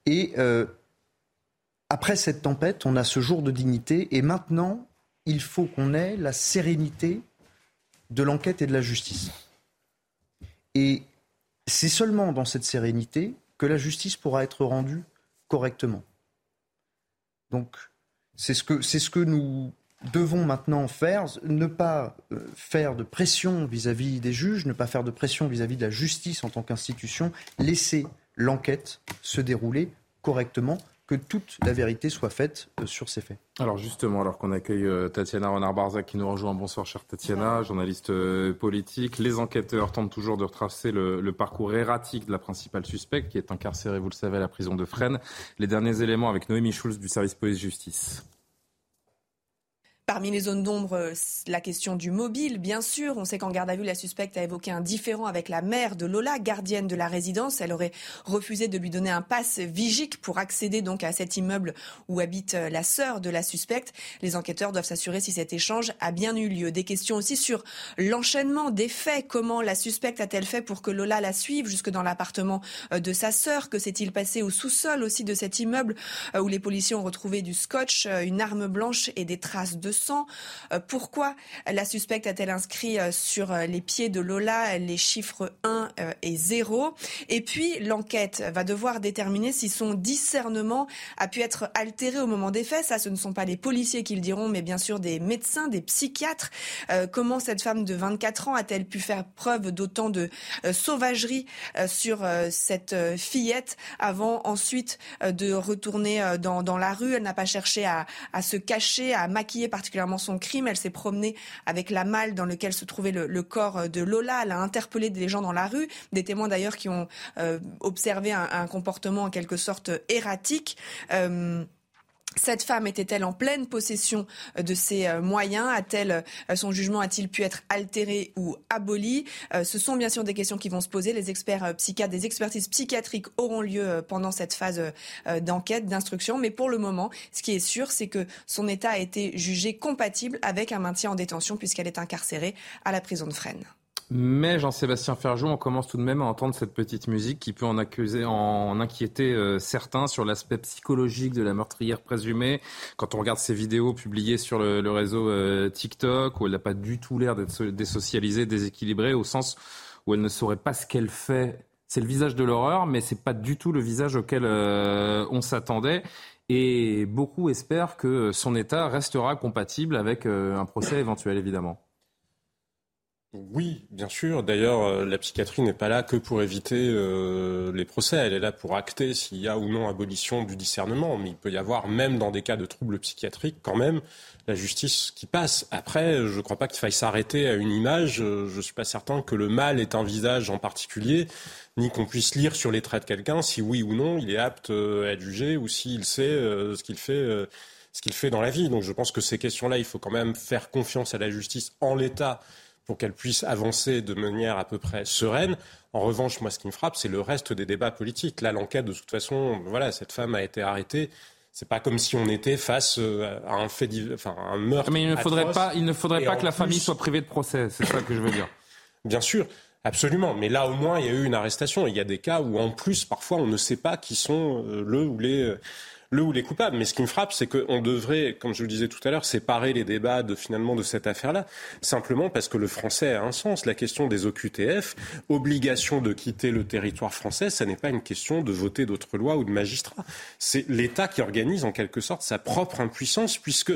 Et euh, après cette tempête, on a ce jour de dignité et maintenant, il faut qu'on ait la sérénité de l'enquête et de la justice. Et c'est seulement dans cette sérénité que la justice pourra être rendue correctement. Donc, c'est ce que, c'est ce que nous devons maintenant faire, ne pas euh, faire de pression vis-à-vis des juges, ne pas faire de pression vis-à-vis de la justice en tant qu'institution, laisser l'enquête se dérouler correctement que toute la vérité soit faite euh, sur ces faits. Alors justement, alors qu'on accueille euh, Tatiana Renard-Barzac qui nous rejoint. Bonsoir chère Tatiana, journaliste euh, politique. Les enquêteurs tentent toujours de retracer le, le, parcours erratique de la principale suspecte qui est incarcérée, vous le savez, à la prison de Fresnes. Les derniers éléments avec Noémie Schulz du service police-justice. Parmi les zones d'ombre, la question du mobile, bien sûr. On sait qu'en garde à vue, la suspecte a évoqué un différend avec la mère de Lola, gardienne de la résidence. Elle aurait refusé de lui donner un passe vigique pour accéder donc à cet immeuble où habite la sœur de la suspecte. Les enquêteurs doivent s'assurer si cet échange a bien eu lieu. Des questions aussi sur l'enchaînement des faits. Comment la suspecte a-t-elle fait pour que Lola la suive jusque dans l'appartement de sa sœur? Que s'est-il passé au sous-sol aussi de cet immeuble où les policiers ont retrouvé du scotch, une arme blanche et des traces de sang. pourquoi la suspecte a-t-elle inscrit sur les pieds de Lola les chiffres 1 et 0 Et puis l'enquête va devoir déterminer si son discernement a pu être altéré au moment des faits. Ça, ce ne sont pas les policiers qui le diront, mais bien sûr des médecins, des psychiatres. comment cette femme de 24 ans a-t-elle pu faire preuve d'autant de sauvagerie sur cette fillette avant ensuite de retourner dans, la rue? Elle n'a pas cherché à, se cacher, à maquiller particulièrement son crime. Elle s'est promenée avec la malle dans laquelle se trouvait le, corps de Lola. Elle a interpellé des gens dans la rue, des témoins d'ailleurs qui ont euh, observé un, un, comportement en quelque sorte erratique. Euh, cette femme était-elle en pleine possession euh, de ses euh, moyens? A-t-elle euh, son jugement a-t-il pu être altéré ou aboli? Ce sont bien sûr des questions qui vont se poser. Les experts psychiatres, des expertises psychiatriques auront lieu pendant cette phase d'enquête, d'instruction. Mais pour le moment, ce qui est sûr, c'est que son état a été jugé compatible avec un maintien en détention puisqu'elle est incarcérée à la prison de Fresnes. Mais Jean-Sébastien Ferjou, on commence tout de même à entendre cette petite musique qui peut en accuser, en inquiéter euh, certains sur l'aspect psychologique de la meurtrière présumée. Quand on regarde ces vidéos publiées sur le, réseau euh, TikTok, où elle n'a pas du tout l'air d'être désocialisée, déséquilibrée, au sens où elle ne saurait pas ce qu'elle fait. C'est le visage de l'horreur, mais c'est pas du tout le visage auquel euh, on s'attendait. Et beaucoup espèrent que son état restera compatible avec un procès éventuel, évidemment. Oui, bien sûr. D'ailleurs, euh, la psychiatrie n'est pas là que pour éviter euh, les procès. Elle est là pour acter s'il y a ou non abolition du discernement. Mais il peut y avoir, même dans des cas de troubles psychiatriques, quand même la justice qui passe. Après, je ne crois pas qu'il faille s'arrêter à une image. Euh, je ne suis pas certain que le mal est un visage en particulier, ni qu'on puisse lire sur les traits de quelqu'un si oui ou non il est apte à être jugé ou s'il sait ce qu'il fait. ce qu'il fait dans la vie. Donc je pense que ces questions-là, il faut quand même faire confiance à la justice en l'état pour qu'elle puisse avancer de manière à peu près sereine. En revanche, moi, ce qui me frappe, c'est le reste des débats politiques. Là, l'enquête, de toute façon, voilà, cette femme a été arrêtée. C'est pas comme si on était face euh, à un fait, enfin, un meurtre. Mais il ne faudrait pas, il ne faudrait pas que la famille soit privée de procès. C'est ça que je veux dire. [laughs] Bien sûr. Absolument, mais là au moins il y a eu une arrestation. Il y a des cas où en plus parfois on ne sait pas qui sont euh, le ou les euh, le ou les coupables. Mais ce qui me frappe, c'est qu'on devrait, comme je le disais tout à l'heure, séparer les débats de, finalement de cette affaire-là, simplement parce que le français a un sens. La question des OQTF, obligation de quitter le territoire français, ça n'est pas une question de voter d'autres lois ou de magistrats. C'est l'État qui organise en quelque sorte sa propre impuissance, puisque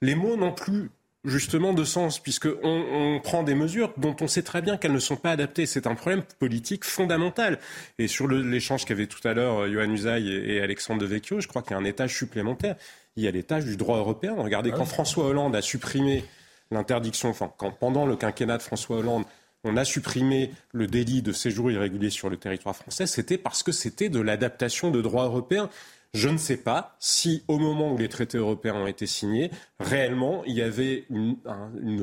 les mots n'ont plus justement de sens, puisqu'on on prend des mesures dont on sait très bien qu'elles ne sont pas adaptées. C'est un problème politique fondamental. Et sur l'échange qu'avaient tout à l'heure euh, Johan Usaï et, Alexandre Devecchio, je crois qu'il y a un étage supplémentaire. Il y a l'étage du droit européen. Regardez, quand François Hollande a supprimé l'interdiction, enfin, quand pendant le quinquennat de François Hollande, on a supprimé le délit de séjour irrégulier sur le territoire français, c'était parce que c'était de l'adaptation de droit européen. Je ne sais pas si, au moment où les traités européens ont été signés, réellement, il y avait une,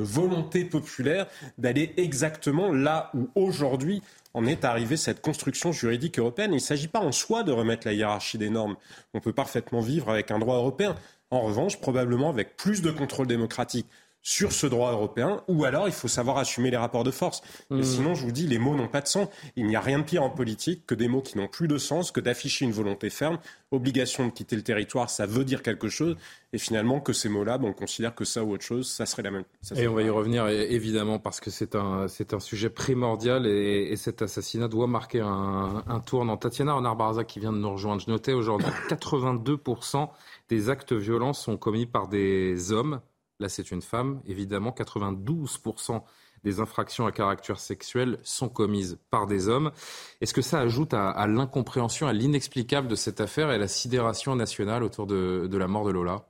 volonté populaire d'aller exactement là où aujourd'hui en est arrivée cette construction juridique européenne. Il ne s'agit pas en soi de remettre la hiérarchie des normes. On peut parfaitement vivre avec un droit européen. En revanche, probablement avec plus de contrôle démocratique sur ce droit européen, ou alors il faut savoir assumer les rapports de force. Mmh. sinon, je vous dis, les mots n'ont pas de sens. Il n'y a rien de pire en politique que des mots qui n'ont plus de sens, que d'afficher une volonté ferme. Obligation de quitter le territoire, ça veut dire quelque chose. Et finalement, que ces mots-là, on considère que ça ou autre chose, ça serait la même. et on va y revenir évidemment parce que c'est un, c'est un sujet primordial et, cet assassinat doit marquer un, un tournant. Tatiana Renard-Barzac qui vient de nous rejoindre. Je notais aujourd'hui 82% des actes violents sont commis par des hommes Là, c'est une femme. Évidemment, 92% des infractions à caractère sexuel sont commises par des hommes. Est-ce que ça ajoute à, l'incompréhension, à l'inexplicable de cette affaire et à la sidération nationale autour de, la mort de Lola?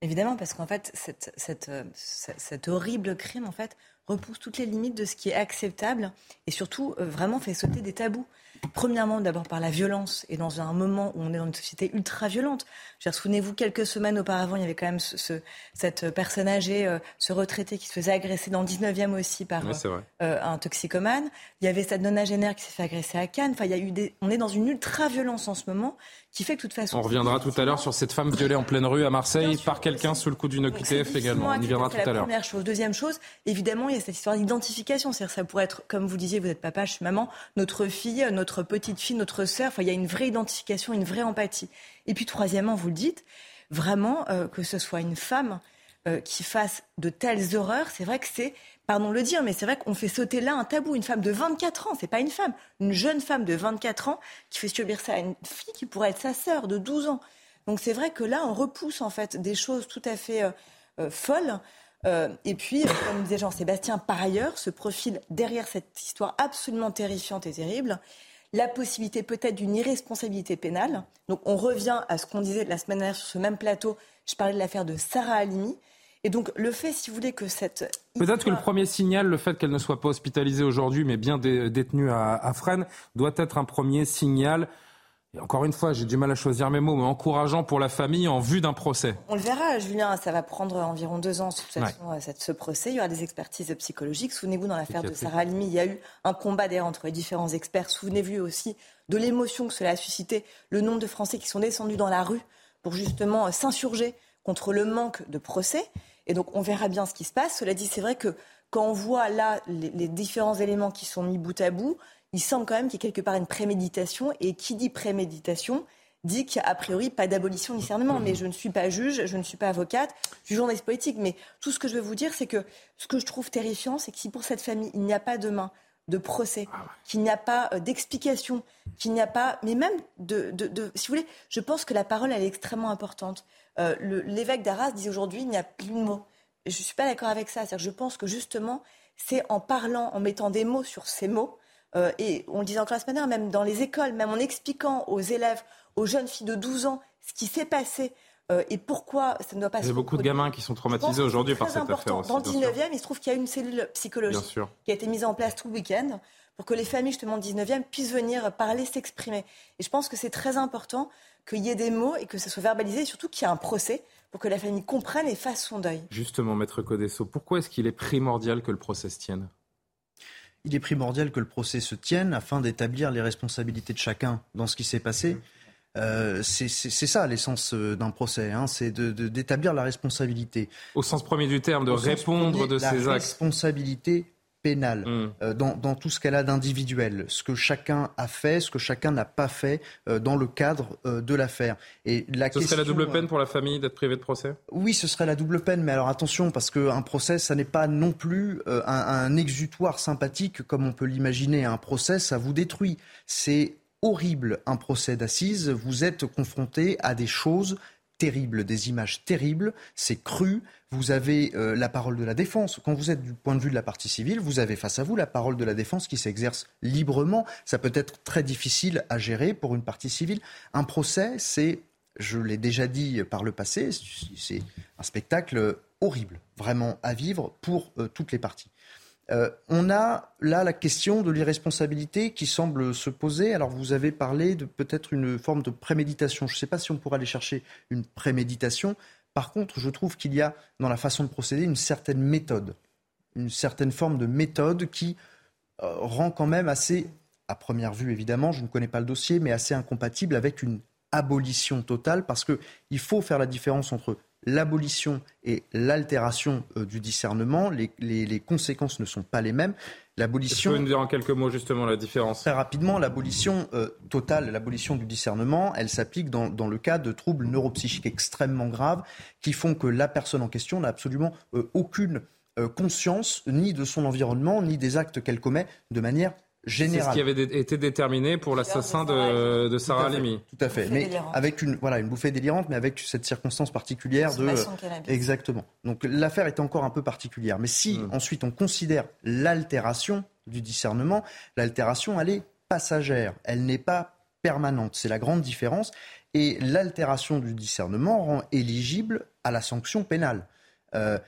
Évidemment, parce qu'en fait, euh, cet horrible crime, en fait, repousse toutes les limites de ce qui est acceptable et surtout euh, vraiment fait sauter des tabous. Premièrement, d'abord par la violence, et dans un moment où on est dans une société ultra violente. Souvenez-vous, quelques semaines auparavant, il y avait quand même ce, cette personne âgée, euh, ce retraité qui se faisait agresser dans le 19e aussi par euh, euh, un toxicomane. Il y avait cette nonagénaire qui s'est fait agresser à Cannes. Enfin, il y a eu des... On est dans une ultra-violence en ce moment qui fait que de toute façon... On reviendra tout à l'heure sur cette femme violée en pleine rue à Marseille par quelqu'un sous le coup d'une OQTF également. On y viendra tout à l'heure. Première chose. Deuxième chose, évidemment, il y a cette histoire d'identification. C'est-à-dire ça pourrait être, comme vous disiez, vous êtes papa, je suis maman, notre fille, notre petite fille, notre sœur. Enfin, il y a une vraie identification, une vraie empathie. Et puis troisièmement, vous le dites, vraiment, euh, que ce soit une femme, euh, qui fasse de telles horreurs, c'est vrai que c'est, pardon de le dire, mais c'est vrai qu'on fait sauter là un tabou. Une femme de 24 ans, c'est pas une femme, une jeune femme de 24 ans qui fait subir ça à une fille qui pourrait être sa sœur de 12 ans. Donc c'est vrai que là, on repousse en fait des choses tout à fait euh, folles. et puis, comme disait Jean-Sébastien, par ailleurs, ce profil derrière cette histoire absolument terrifiante et terrible, la possibilité peut-être d'une irresponsabilité pénale. Donc on revient à ce qu'on disait la semaine dernière sur ce même plateau. Je parlais de l'affaire de Sarah Halimi. Et donc le fait, si vous voulez, que cette... Peut-être que le premier signal, le fait qu'elle ne soit pas hospitalisée aujourd'hui, mais bien détenue à, à Fresnes, doit être un premier signal et encore une fois, j'ai du mal à choisir mes mots, mais encourageant pour la famille en vue d'un procès. On le verra, Julien, ça va prendre environ deux ans, euh, ce procès. Il y aura des expertises psychologiques. Souvenez-vous, dans l'affaire de Sarah Halimi, il y a eu un combat d'air entre les différents experts. Souvenez-vous aussi de l'émotion que cela a suscité, le nombre de Français qui sont descendus dans la rue pour justement euh, s'insurger contre le manque de procès. Et donc, on verra bien ce qui se passe. Cela dit, c'est vrai que quand on voit là les différents éléments qui sont mis bout à bout, il semble quand même qu'il y ait quelque part une préméditation. Et qui dit préméditation dit qu'il n'y a a priori pas d'abolition discernement. Mais je ne suis pas juge, je ne suis pas avocate, je suis journaliste politique. Mais tout ce que je veux vous dire, c'est que ce que je trouve terrifiant, c'est que si pour cette famille, il n'y a pas demain de procès, ah qu'il n'y a pas euh, d'explication, qu'il n'y a pas, mais même de, de, si vous voulez, je pense que la parole, elle est extrêmement importante. Euh, l'évêque d'Arras dit aujourd'hui, il n'y a plus de mots. Je ne suis pas d'accord avec ça. Je pense que justement, c'est en parlant, en mettant des mots sur ces mots, euh, et on le disait encore la semaine dernière, même dans les écoles, même en expliquant aux élèves, aux jeunes filles de 12 ans, ce qui s'est passé euh, et pourquoi ça ne doit pas se Il y a beaucoup de gamins qui sont traumatisés aujourd'hui par cette affaire Dans le 19e, il se trouve qu'il y a une cellule psychologique qui a été mise en place tout le week-end pour que les familles justement du 19e puissent venir parler, s'exprimer. Et je pense que c'est très important qu'il y ait des mots et que ça soit verbalisé, et surtout qu'il y ait un procès pour que la famille comprenne et fasse son deuil. Justement, Maître Codesso, pourquoi est-ce qu'il est primordial que le procès se tienne? Il est primordial que le procès se tienne afin d'établir les responsabilités de chacun dans ce qui s'est passé. Euh, c'est ça l'essence euh, d'un procès, hein, c'est d'établir la responsabilité. Au sens premier du terme, de répondre de ces actes. La responsabilité pénale mm. euh, dans, tout ce qu'elle a d'individuel, ce que chacun a fait, ce que chacun n'a pas fait euh, dans le cadre euh, de l'affaire. Et la ce serait la double peine pour la famille d'être privée de procès? Oui, ce serait la double peine, mais alors attention, parce qu'un procès, ça n'est pas non plus un, un exutoire sympathique comme on peut l'imaginer. Un procès, ça vous détruit. C'est horrible un procès d'assises, vous êtes confronté à des choses terribles, des images terribles, c'est cru. Vous avez euh, la parole de la défense. Quand vous êtes du point de vue de la partie civile, vous avez face à vous la parole de la défense qui s'exerce librement. Ça peut être très difficile à gérer pour une partie civile. Un procès, c'est, je l'ai déjà dit par le passé, c'est un spectacle horrible, vraiment à vivre pour euh, toutes les parties. Euh, on a là la question de l'irresponsabilité qui semble se poser. Alors vous avez parlé de peut-être une forme de préméditation. Je ne sais pas si on pourra aller chercher une préméditation. Par contre, je trouve qu'il y a dans la façon de procéder une certaine méthode, une certaine forme de méthode qui euh, rend quand même assez, à première vue évidemment, je ne connais pas le dossier, mais assez incompatible avec une abolition totale parce qu'il faut faire la différence entre l'abolition et l'altération euh, du discernement, les, conséquences ne sont pas les mêmes. L'abolition. Vous pouvez nous dire en quelques mots justement la différence? Très rapidement, l'abolition euh, totale, l'abolition du discernement, elle s'applique dans, le cas de troubles neuropsychiques extrêmement graves qui font que la personne en question n'a absolument euh, aucune conscience ni de son environnement ni des actes qu'elle commet de manière c'est ce qui avait été déterminé pour l'assassin de, Sarah Halimi. Tout à fait. Mais avec une, voilà, une bouffée délirante, mais avec cette circonstance particulière de. Exactement. Donc l'affaire est encore un peu particulière. Mais si hmm. ensuite on considère l'altération du discernement, l'altération, elle est passagère. Elle n'est pas permanente. C'est la grande différence. Et l'altération du discernement rend éligible à la sanction pénale. Euh,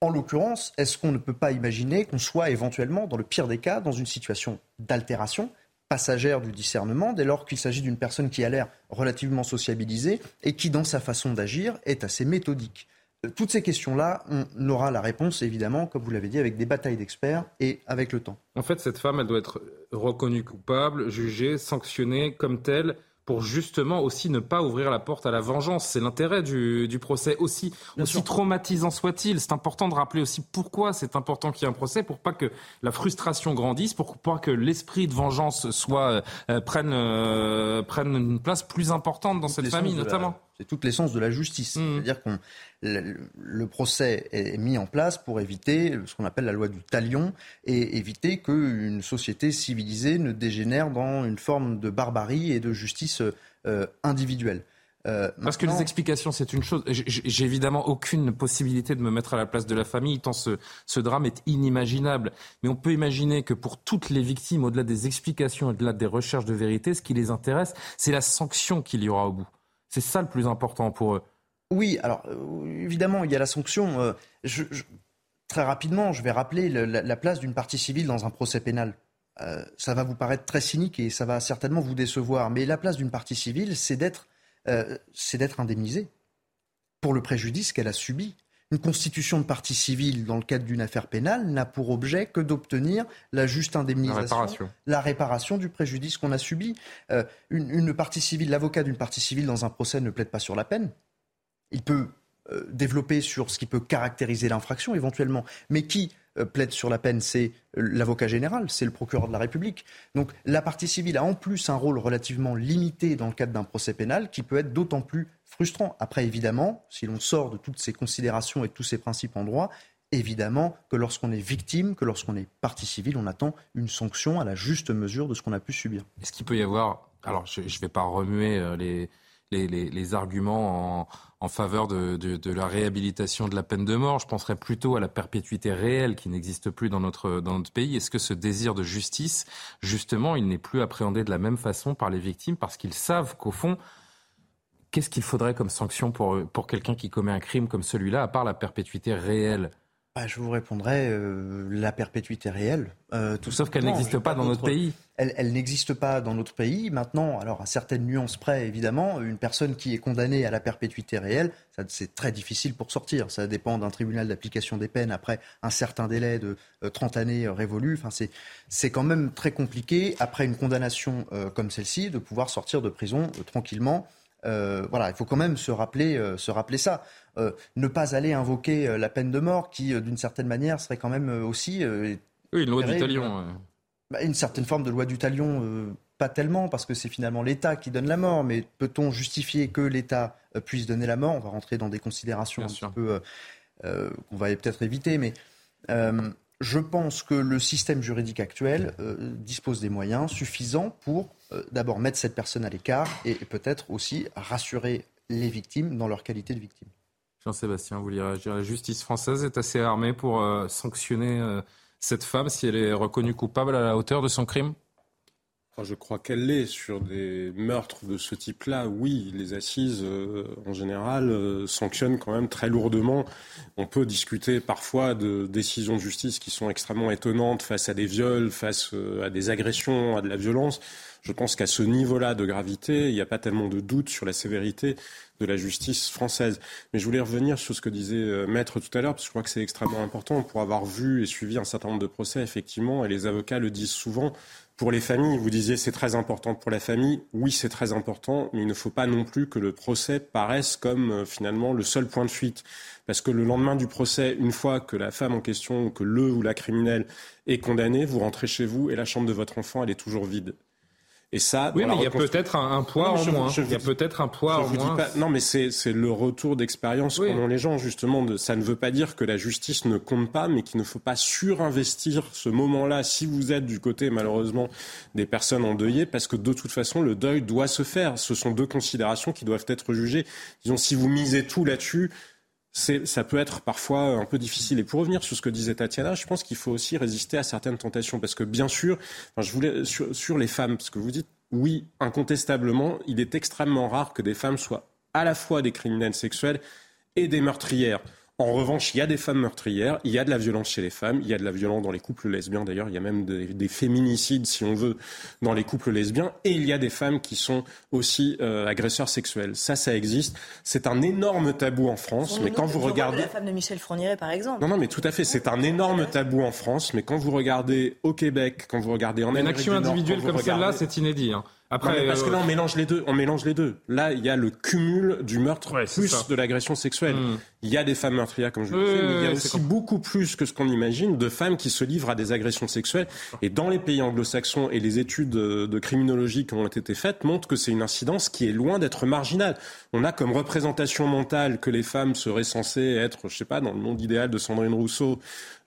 en l'occurrence, est-ce qu'on ne peut pas imaginer qu'on soit éventuellement, dans le pire des cas, dans une situation d'altération passagère du discernement, dès lors qu'il s'agit d'une personne qui a l'air relativement sociabilisée et qui, dans sa façon d'agir, est assez méthodique? Euh, toutes ces questions-là, on aura la réponse, évidemment, comme vous l'avez dit, avec des batailles d'experts et avec le temps. En fait, cette femme, elle doit être reconnue coupable, jugée, sanctionnée comme telle pour justement aussi ne pas ouvrir la porte à la vengeance. C'est l'intérêt du, procès aussi, aussi traumatisant soit-il. C'est important de rappeler aussi pourquoi c'est important qu'il y ait un procès, pour pas que la frustration grandisse, pour pas que l'esprit de vengeance soit euh, prenne, euh, prenne une place plus importante dans cette famille, notamment. C'est toute l'essence de la justice. Mmh. C'est-à-dire qu'on le, procès est mis en place pour éviter ce qu'on appelle la loi du talion et éviter qu'une société civilisée ne dégénère dans une forme de barbarie et de justice euh, individuelle. Euh, Parce que les explications, c'est une chose. J'ai évidemment aucune possibilité de me mettre à la place de la famille, tant ce, ce drame est inimaginable. Mais on peut imaginer que pour toutes les victimes, au-delà des explications, au-delà des recherches de vérité, ce qui les intéresse, c'est la sanction qu'il y aura au bout. C'est ça le plus important pour eux. Oui, alors euh, évidemment, il y a la sanction. Euh, très rapidement, je vais rappeler la, place d'une partie civile dans un procès pénal. ça va vous paraître très cynique et ça va certainement vous décevoir, mais la place d'une partie civile, euh, c'est d'être indemnisée pour le préjudice qu'elle a subi. Une constitution de partie civile dans le cadre d'une affaire pénale n'a pour objet que d'obtenir la juste indemnisation, la réparation, du préjudice qu'on a subi. Euh, une, partie civile, l'avocat d'une partie civile dans un procès ne plaide pas sur la peine. Il peut euh, développer sur ce qui peut caractériser l'infraction éventuellement, mais qui plaide sur la peine, c'est euh, l'avocat général, c'est le procureur de la République. Donc la partie civile a en plus un rôle relativement limité dans le cadre d'un procès pénal qui peut être d'autant plus frustrant. Après, évidemment, si l'on sort de toutes ces considérations et de tous ces principes en droit, évidemment que lorsqu'on est victime, que lorsqu'on est partie civile, on attend une sanction à la juste mesure de ce qu'on a pu subir. Est-ce qu'il peut y avoir, alors je ne vais pas remuer euh, les, les, arguments en, faveur de, la réhabilitation de la peine de mort. Je penserais plutôt à la perpétuité réelle qui n'existe plus dans notre, dans notre pays. Est-ce que ce désir de justice, justement, il n'est plus appréhendé de la même façon par les victimes parce qu'ils savent qu'au fond, qu'est-ce qu'il faudrait comme sanction pour, pour quelqu'un qui commet un crime comme celui-là, à part la perpétuité réelle? Bah, je vous répondrai euh, la perpétuité réelle. Euh, tout Sauf qu'elle n'existe pas dans notre pays. Elle, n'existe pas dans notre pays. Maintenant, alors à certaines nuances près, évidemment, une personne qui est condamnée à la perpétuité réelle, c'est très difficile pour sortir. Ça dépend d'un tribunal d'application des peines après un certain délai de 30 euh, années révolues. Enfin, c'est quand même très compliqué, après une condamnation comme celle-ci, de pouvoir sortir de prison tranquillement. Voilà, il faut quand même se rappeler, se rappeler ça. Euh, ne pas aller invoquer euh, la peine de mort, qui, euh, d'une certaine manière, serait quand même aussi... oui, une loi du talion. Bah, une certaine forme de loi du talion, pas tellement, parce que c'est finalement l'État qui donne la mort, mais peut-on justifier que l'État puisse donner la mort? On va rentrer dans des considérations un petit peu qu'on va peut-être éviter, mais je pense que le système juridique actuel dispose des moyens suffisants pour d'abord mettre cette personne à l'écart et peut-être aussi rassurer les victimes dans leur qualité de victime. Jean-Sébastien, vous voulez La justice française est assez armée pour euh, sanctionner euh, cette femme si elle est reconnue coupable à la hauteur de son crime? Je crois qu'elle l'est sur des meurtres de ce type-là. Oui, les assises, euh, en général, sanctionnent quand même très lourdement. On peut discuter parfois de décisions de justice qui sont extrêmement étonnantes face à des viols, face à des agressions, à de la violence. Je pense qu'à ce niveau-là de gravité, il n'y a pas tellement de doute sur la sévérité de la justice française. Mais je voulais revenir sur ce que disait euh, Maître tout à l'heure, parce que je crois que c'est extrêmement important pour avoir vu et suivi un certain nombre de procès, effectivement, et les avocats le disent souvent. Pour les familles, vous disiez c'est très important pour la famille. Oui, c'est très important, mais il ne faut pas non plus que le procès paraisse comme euh, finalement le seul point de fuite. Parce que le lendemain du procès, une fois que la femme en question, que le ou la criminelle est condamnée, vous rentrez chez vous et la chambre de votre enfant, elle est toujours vide. Et ça, oui, mais il y a peut-être un, poids en moins. il y a peut-être un poids en moins. non, mais c'est le retour d'expérience qu'ont les gens justement. De, ça ne veut pas dire que la justice ne compte pas, mais qu'il ne faut pas surinvestir ce moment-là si vous êtes du côté malheureusement des personnes endeuillées, parce que de toute façon le deuil doit se faire. Ce sont deux considérations qui doivent être jugées. Disons, si vous misez tout là-dessus, ça peut être parfois un peu difficile. Et pour revenir sur ce que disait Tatiana, je pense qu'il faut aussi résister à certaines tentations. Parce que bien sûr, je voulais sur, sur, les femmes, parce que vous dites, oui, incontestablement, il est extrêmement rare que des femmes soient à la fois des criminels sexuels et des meurtrières. En revanche, il y a des femmes meurtrières, il y a de la violence chez les femmes, il y a de la violence dans les couples lesbiens d'ailleurs, il y a même des, féminicides, si on veut, dans les couples lesbiens, et il y a des femmes qui sont aussi euh, agresseurs sexuels. Ça, ça existe. C'est un énorme tabou en France, mais quand vous regardez... La femme de Michel Fourniret, par exemple. Non, non, mais tout à fait, c'est un énorme tabou en France, mais quand vous regardez au Québec, quand vous regardez en Amérique Une action individuelle comme celle-là, c'est inédit. Hein. Après, parce que là, on mélange les deux. On mélange les deux. Là, il y a le cumul du meurtre plus de l'agression sexuelle. Hmm. Il y a des femmes meurtrières, comme je le disais, mais il y a aussi beaucoup plus que ce qu'on imagine de femmes qui se livrent à des agressions sexuelles. Et dans les pays anglo-saxons et les études de criminologie qui ont été faites montrent que c'est une incidence qui est loin d'être marginale. On a comme représentation mentale que les femmes seraient censées être, je sais pas, dans le monde idéal de Sandrine Rousseau,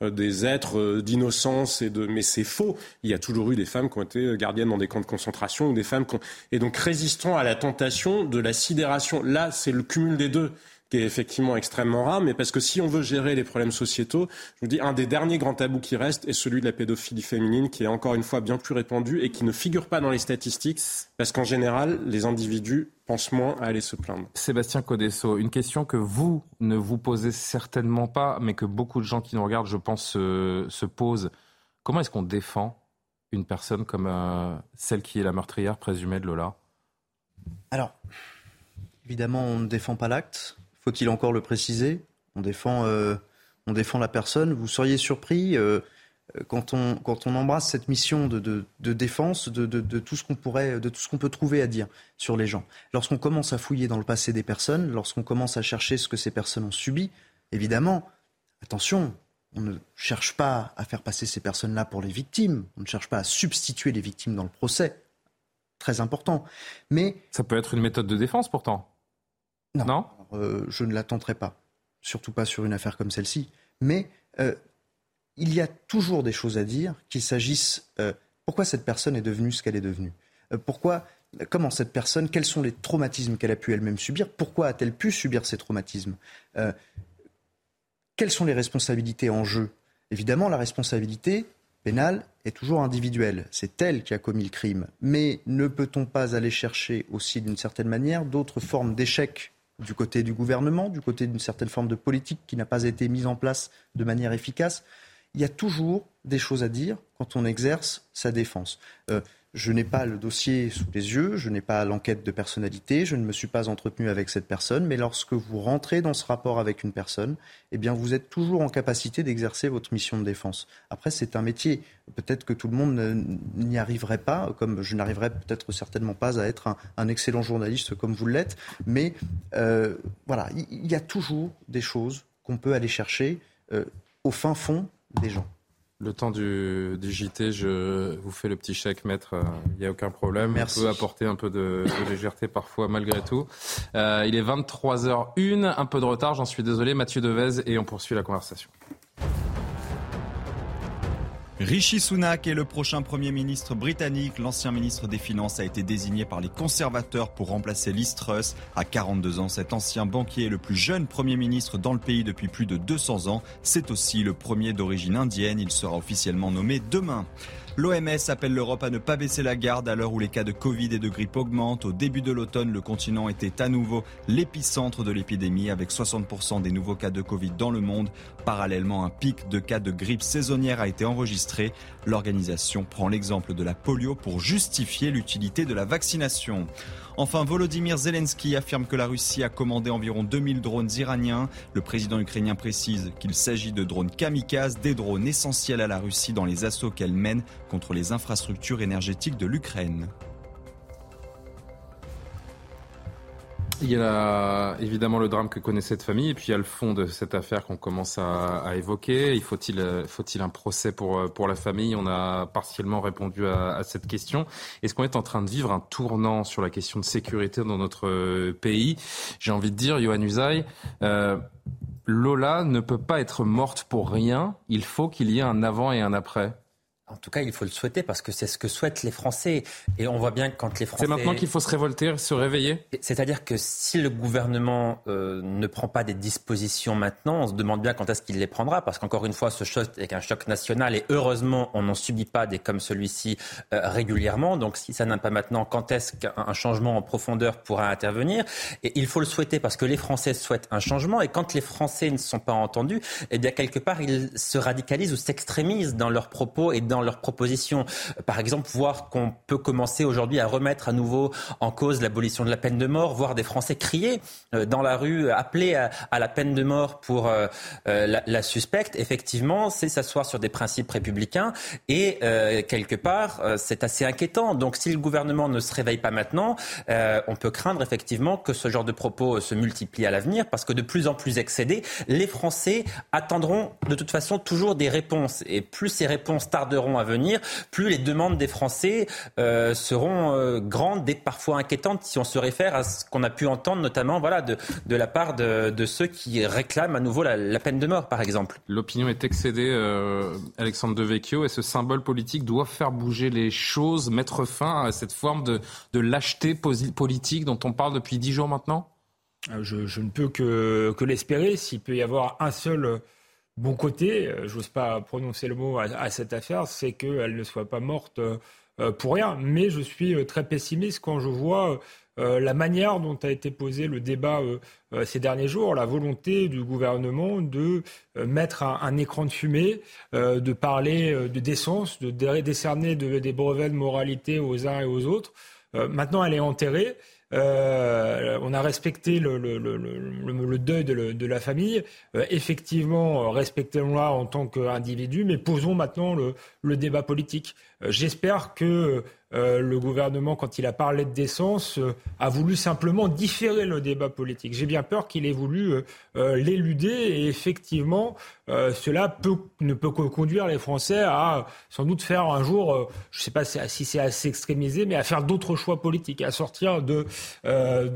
euh, des êtres euh, d'innocence et de. Mais c'est faux. Il y a toujours eu des femmes qui ont été gardiennes dans des camps de concentration ou des femmes qui ont... et donc résistant à la tentation de la sidération. Là, c'est le cumul des deux qui est effectivement extrêmement rare, mais parce que si on veut gérer les problèmes sociétaux, je vous dis, un des derniers grands tabous qui reste est celui de la pédophilie féminine, qui est encore une fois bien plus répandu et qui ne figure pas dans les statistiques, parce qu'en général, les individus pensent moins à aller se plaindre. Sébastien Codesso, une question que vous ne vous posez certainement pas, mais que beaucoup de gens qui nous regardent, je pense, se, posent. Comment est-ce qu'on défend une personne comme euh, celle qui est la meurtrière présumée de Lola? Alors, évidemment, on ne défend pas l'acte. Faut-il encore le préciser? On défend, euh, on défend la personne. Vous seriez surpris euh, quand, on, quand on embrasse cette mission de, de, défense de, de, tout ce qu'on pourrait, de tout ce qu'on peut trouver à dire sur les gens. Lorsqu'on commence à fouiller dans le passé des personnes, lorsqu'on commence à chercher ce que ces personnes ont subi, évidemment, attention, on ne cherche pas à faire passer ces personnes-là pour les victimes. On ne cherche pas à substituer les victimes dans le procès. Très important. Mais ça peut être une méthode de défense pourtant. Non? Euh, je ne la tenterai pas, surtout pas sur une affaire comme celle-ci. Mais euh, il y a toujours des choses à dire, qu'il s'agisse euh, pourquoi cette personne est devenue ce qu'elle est devenue, pourquoi, comment cette personne, quels sont les traumatismes qu'elle a pu elle-même subir, pourquoi a-t-elle pu subir ces traumatismes, quelles sont les responsabilités en jeu? Évidemment, la responsabilité pénale est toujours individuelle. C'est elle qui a commis le crime. Mais ne peut-on pas aller chercher aussi, d'une certaine manière, d'autres formes d'échec du côté du gouvernement, du côté d'une certaine forme de politique qui n'a pas été mise en place de manière efficace. Il y a toujours des choses à dire quand on exerce sa défense. Euh, je n'ai pas le dossier sous les yeux, je n'ai pas l'enquête de personnalité, je ne me suis pas entretenu avec cette personne, mais lorsque vous rentrez dans ce rapport avec une personne, eh bien vous êtes toujours en capacité d'exercer votre mission de défense. Après, c'est un métier. Peut-être que tout le monde n'y arriverait pas, comme je n'arriverais peut-être certainement pas à être un, excellent journaliste comme vous l'êtes, mais euh, voilà, il y, a toujours des choses qu'on peut aller chercher euh, au fin fond des gens. Le temps du, JT, je vous fais le petit chèque, maître. Il n'y a aucun problème. Merci. On peut apporter un peu de, légèreté parfois, malgré tout. Euh, il est 23h01, un peu de retard, j'en suis désolé. Mathieu Devez, et on poursuit la conversation. Rishi Sunak est le prochain Premier ministre britannique. L'ancien ministre des Finances a été désigné par les conservateurs pour remplacer Liz Truss. À 42 ans, cet ancien banquier est le plus jeune Premier ministre dans le pays depuis plus de 200 ans. C'est aussi le premier d'origine indienne. Il sera officiellement nommé demain. L'OMS appelle l'Europe à ne pas baisser la garde à l'heure où les cas de Covid et de grippe augmentent. Au début de l'automne, le continent était à nouveau l'épicentre de l'épidémie avec 60% des nouveaux cas de Covid dans le monde. Parallèlement, un pic de cas de grippe saisonnière a été enregistré. L'organisation prend l'exemple de la polio pour justifier l'utilité de la vaccination. Enfin, Volodymyr Zelensky affirme que la Russie a commandé environ 2000 drones iraniens. Le président ukrainien précise qu'il s'agit de drones kamikazes, des drones essentiels à la Russie dans les assauts qu'elle mène contre les infrastructures énergétiques de l'Ukraine. Il y a évidemment le drame que connaît cette famille, et puis il y a le fond de cette affaire qu'on commence à, évoquer. Il faut-il faut un procès pour, pour la famille? On a partiellement répondu à, cette question. Est-ce qu'on est en train de vivre un tournant sur la question de sécurité dans notre pays? J'ai envie de dire, Johan Usaï, euh, Lola ne peut pas être morte pour rien. Il faut qu'il y ait un avant et un après. En tout cas, il faut le souhaiter parce que c'est ce que souhaitent les Français. Et on voit bien que quand les Français... C'est maintenant qu'il faut se révolter, se réveiller C'est-à-dire que si le gouvernement euh, ne prend pas des dispositions maintenant, on se demande bien quand est-ce qu'il les prendra. Parce qu'encore une fois, ce choc est un choc national et heureusement, on n'en subit pas des comme celui-ci euh, régulièrement. Donc si ça n'a pas maintenant, quand est-ce qu'un changement en profondeur pourra intervenir? Et il faut le souhaiter parce que les Français souhaitent un changement. Et quand les Français ne sont pas entendus, eh bien quelque part, ils se radicalisent ou s'extrémisent dans leurs propos et dans leurs propositions. Par exemple, voir qu'on peut commencer aujourd'hui à remettre à nouveau en cause l'abolition de la peine de mort, voir des Français crier dans la rue, appeler à, la peine de mort pour la, la, suspecte, effectivement, c'est s'asseoir sur des principes républicains et quelque part, c'est assez inquiétant. Donc si le gouvernement ne se réveille pas maintenant, on peut craindre effectivement que ce genre de propos se multiplient à l'avenir parce que de plus en plus excédés, les Français attendront de toute façon toujours des réponses. Et plus ces réponses tarderont à venir, plus les demandes des Français euh, seront euh, grandes et parfois inquiétantes si on se réfère à ce qu'on a pu entendre notamment voilà, de, de la part de, de, ceux qui réclament à nouveau la, peine de mort, par exemple. L'opinion est excédée, euh, Alexandre Devecchio, et ce symbole politique doit faire bouger les choses, mettre fin à cette forme de, de lâcheté politique dont on parle depuis dix jours maintenant? Euh, je, ne peux que, que l'espérer. S'il peut y avoir un seul euh, bon côté, euh, j'ose pas prononcer le mot à, cette affaire, c'est qu'elle ne soit pas morte pour rien. Mais je suis très pessimiste quand je vois la manière dont a été posé le débat ces derniers jours, la volonté du gouvernement de mettre un, écran de fumée, de parler de décence, de décerner des brevets de moralité aux uns et aux autres. maintenant, elle est enterrée. Euh, on a respecté le, deuil de, la famille. Euh, effectivement, respectons-la en tant qu'individu, mais posons maintenant le, débat politique. Euh, j'espère que euh, le gouvernement, quand il a parlé de décence, euh, a voulu simplement différer le débat politique. J'ai bien peur qu'il ait voulu euh, l'éluder et effectivement, cela peut, ne peut que conduire les Français à sans doute faire un jour, je ne sais pas si c'est assez extrémisé, mais à faire d'autres choix politiques, à sortir de, de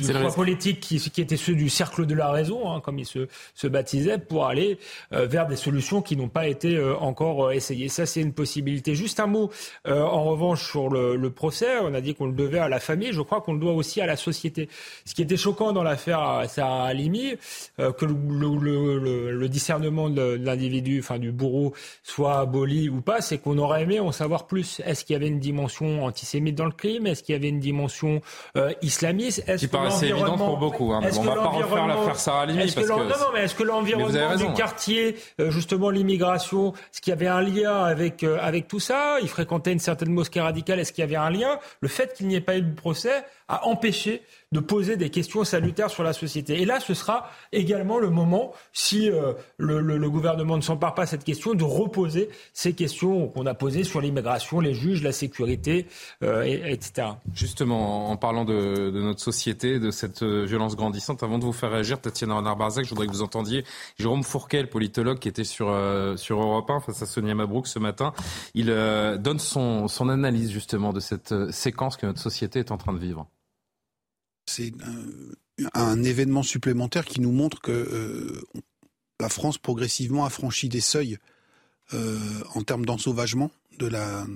choix politiques qui, qui, étaient ceux du cercle de la raison, hein, comme il se, se baptisait, pour aller vers des solutions qui n'ont pas été encore essayées. Ça, c'est une possibilité. Juste un mot, en revanche, sur le, procès. On a dit qu'on le devait à la famille. Je crois qu'on le doit aussi à la société. Ce qui était choquant dans l'affaire Sarah Halimi, euh, que le, discernement de l'individu, enfin du bourreau, soit aboli ou pas, c'est qu'on aurait aimé en savoir plus. Est-ce qu'il y avait une dimension antisémite dans le crime? Est-ce qu'il y avait une dimension euh, islamiste? Est-ce Qui paraissait évident pour beaucoup. Hein. On va pas refaire l'affaire Sarah Halimi parce que... Non, non, mais est-ce que l'environnement du quartier, euh, justement l'immigration, est-ce qu'il y avait un lien avec, avec tout ça? Il fréquentait une certaine mosquée radicale. Est-ce qu'il y avait un lien? Le fait qu'il n'y ait pas eu de procès a empêché de poser des questions salutaires sur la société. Et là, ce sera également le moment, si euh, le, gouvernement ne s'empare pas de cette question, de reposer ces questions qu'on a posées sur l'immigration, les juges, la sécurité, euh, etc. Justement, en parlant de, notre société, de cette euh, violence grandissante, avant de vous faire réagir, Tatiana Renard-Barzac, je voudrais que vous entendiez Jérôme Fourquet, le politologue qui était sur, sur Europe 1 face à Sonia Mabrouk ce matin. Il donne son, son analyse justement de cette séquence que notre société est en train de vivre. C'est un, événement supplémentaire qui nous montre que euh, la France progressivement a franchi des seuils euh, en termes d'ensauvagement de la,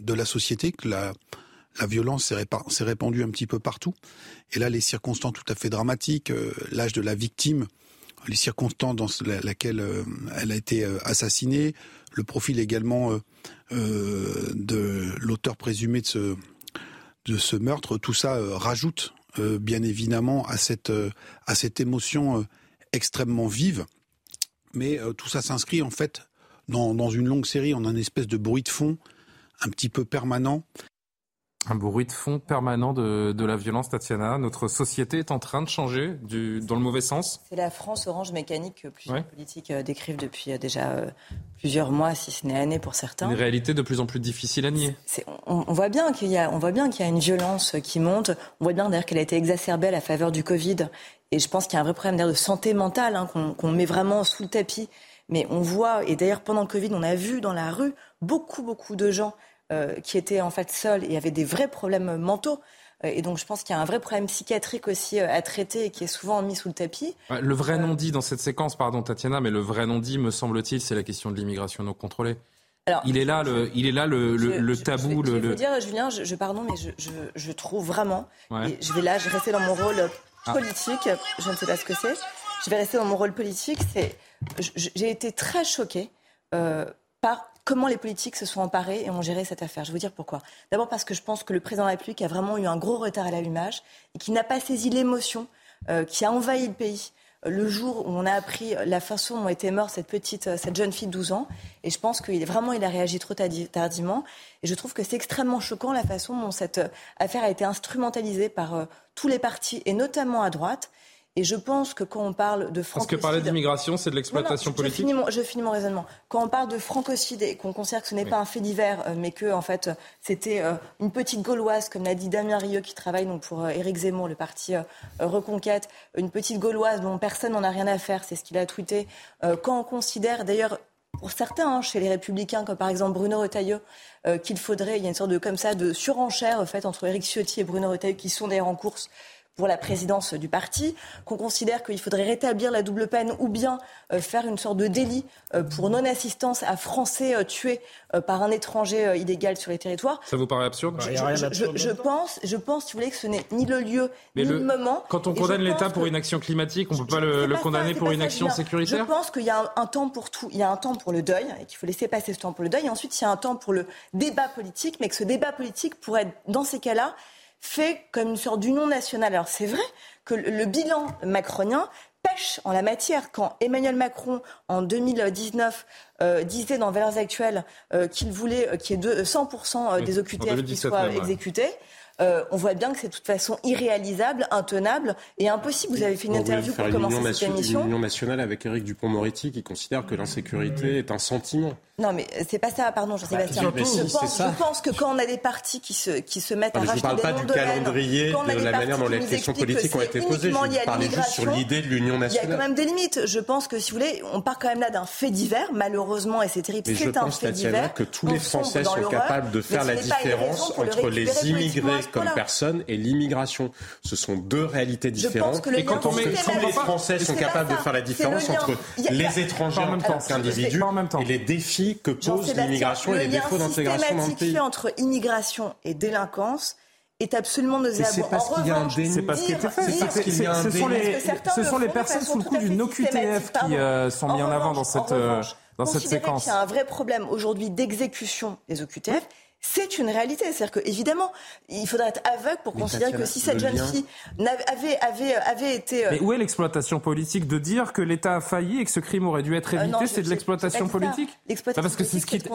de la société, que la, la violence s'est répandue un petit peu partout. Et là, les circonstances tout à fait dramatiques, euh, l'âge de la victime, les circonstances dans lesquelles elle a été assassinée, le profil également de l'auteur présumé de ce, de ce meurtre, tout ça rajoute euh, bien évidemment à cette euh, à cette émotion euh, extrêmement vive. Mais tout ça s'inscrit en fait dans, dans une longue série, en un espèce de bruit de fond un petit peu permanent un bruit de fond permanent de, de, la violence, Tatiana. Notre société est en train de changer du, dans le mauvais sens. C'est la France orange mécanique que plusieurs politiques euh, décrivent depuis euh, déjà euh, plusieurs mois, si ce n'est années pour certains. Une réalité de plus en plus difficile à nier. On, on, voit bien qu'il y a, on voit bien qu'il y a une violence qui monte. On voit bien d'ailleurs qu'elle a été exacerbée à la faveur du Covid. Et je pense qu'il y a un vrai problème de santé mentale hein, qu'on met vraiment sous le tapis. Mais on voit, et d'ailleurs pendant le Covid, on a vu dans la rue beaucoup, beaucoup de gens qui étaient en fait seuls et avaient des vrais problèmes mentaux. Euh, et donc, je pense qu'il y a un vrai problème psychiatrique aussi euh, à traiter et qui est souvent mis sous le tapis. Le vrai non-dit dans cette séquence, pardon Tatiana, mais le vrai non-dit, me semble-t-il, c'est la question de l'immigration non contrôlée. Alors, il est là, le, il est là le, le, tabou. Je, je, vais vous dire, Julien, je, pardon, mais je, trouve vraiment, et je vais là, je vais rester dans mon rôle ah. politique. Je ne sais pas ce que c'est. Je vais rester dans mon rôle politique. C'est, j'ai été très choquée euh, par comment les politiques se sont emparés et ont géré cette affaire. Je vais vous dire pourquoi. D'abord parce que je pense que le président de la République a vraiment eu un gros retard à l'allumage et qu'il n'a pas saisi l'émotion euh, qui a envahi le pays le jour où on a appris la façon dont était morte cette petite, cette jeune fille de 12 ans. Et je pense qu'il vraiment, il a réagi trop tardivement. Et je trouve que c'est extrêmement choquant la façon dont cette affaire a été instrumentalisée par tous les partis et notamment à droite. Et je pense que quand on parle de francocide... Parce que parler d'immigration, c'est de l'exploitation politique je finis, mon, je finis, mon, raisonnement. Quand on parle de francocide et qu'on considère que ce n'est pas un fait divers, euh, mais que en fait, c'était euh, une petite Gauloise, comme l'a dit Damien Rieu, qui travaille donc, pour euh, Éric Zemmour, le parti Reconquête, une petite Gauloise dont personne n'en a rien à faire, c'est ce qu'il a tweeté. quand on considère, d'ailleurs, pour certains, hein, chez les Républicains, comme par exemple Bruno Retailleau, qu'il faudrait, il y a une sorte de comme ça de surenchère faite entre Éric Ciotti et Bruno Retailleau, qui sont d'ailleurs en course pour la présidence du parti, qu'on considère qu'il faudrait rétablir la double peine ou bien euh, faire une sorte de délit euh, pour non-assistance à Français euh, tués par un étranger illégal sur les territoires. Ça vous paraît absurde? Je, je, pense, je pense, si vous voulez, que ce n'est ni le lieu ni le, moment. Quand on condamne l'État pour une action climatique, on ne peut pas le, condamner pour une action sécuritaire? Je pense qu'il y a un, temps pour tout. Il y a un temps pour le deuil et qu'il faut laisser passer ce temps pour le deuil. Et ensuite, il y a un temps pour le débat politique, mais que ce débat politique pourrait être, dans ces cas-là, fait comme une sorte d'union nationale. Alors c'est vrai que le bilan macronien pêche en la matière. Quand Emmanuel Macron, en 2019, euh, disait dans Valeurs Actuelles euh, qu'il voulait euh, qu'il y ait 100% des OQTF qui soient exécutés, euh, on voit bien que c'est de toute façon irréalisable, intenable et impossible. Vous avez fait une interview pour commencer cette émission. Une union nationale avec Éric Dupont-Moretti qui considère que l'insécurité est un sentiment. Non, mais c'est pas ça, pardon, Jean-Sébastien. Bah, je, pense, que quand on a des partis qui se, qui se mettent à racheter des Je ne parle pas du calendrier, de la manière dont les questions politiques ont été posées. Je parlais juste sur l'idée de l'union nationale. Il y a quand même des limites. Je pense que, si vous voulez, on part quand même là d'un fait divers, malheureusement, et c'est terrible. C'est un fait divers. que tous les Français sont capables de faire la différence entre les immigrés comme personnes et l'immigration. Ce sont deux réalités différentes. Et quand on met, les Français sont capables de faire la différence entre les étrangers en tant qu'individus et les défis que pose l'immigration et les défauts d'intégration dans le pays. entre immigration et délinquance est absolument nauséabond. C'est parce qu'il y a un déni. C'est parce qu'il était fait. C'est parce qu'il y a un déni. Ce sont les personnes sous le coup d'une OQTF qui euh, sont mis en avant dans cette euh, dans cette séquence. Il y a un vrai problème aujourd'hui d'exécution des OQTF c'est une réalité. C'est-à-dire que, évidemment, il faudrait être aveugle pour considérer que si cette jeune fille avait, avait, avait été. Euh, Mais où est l'exploitation politique de dire que l'État a failli et que ce crime aurait dû être euh, évité C'est de l'exploitation politique L'exploitation Parce que c'est ce qui est.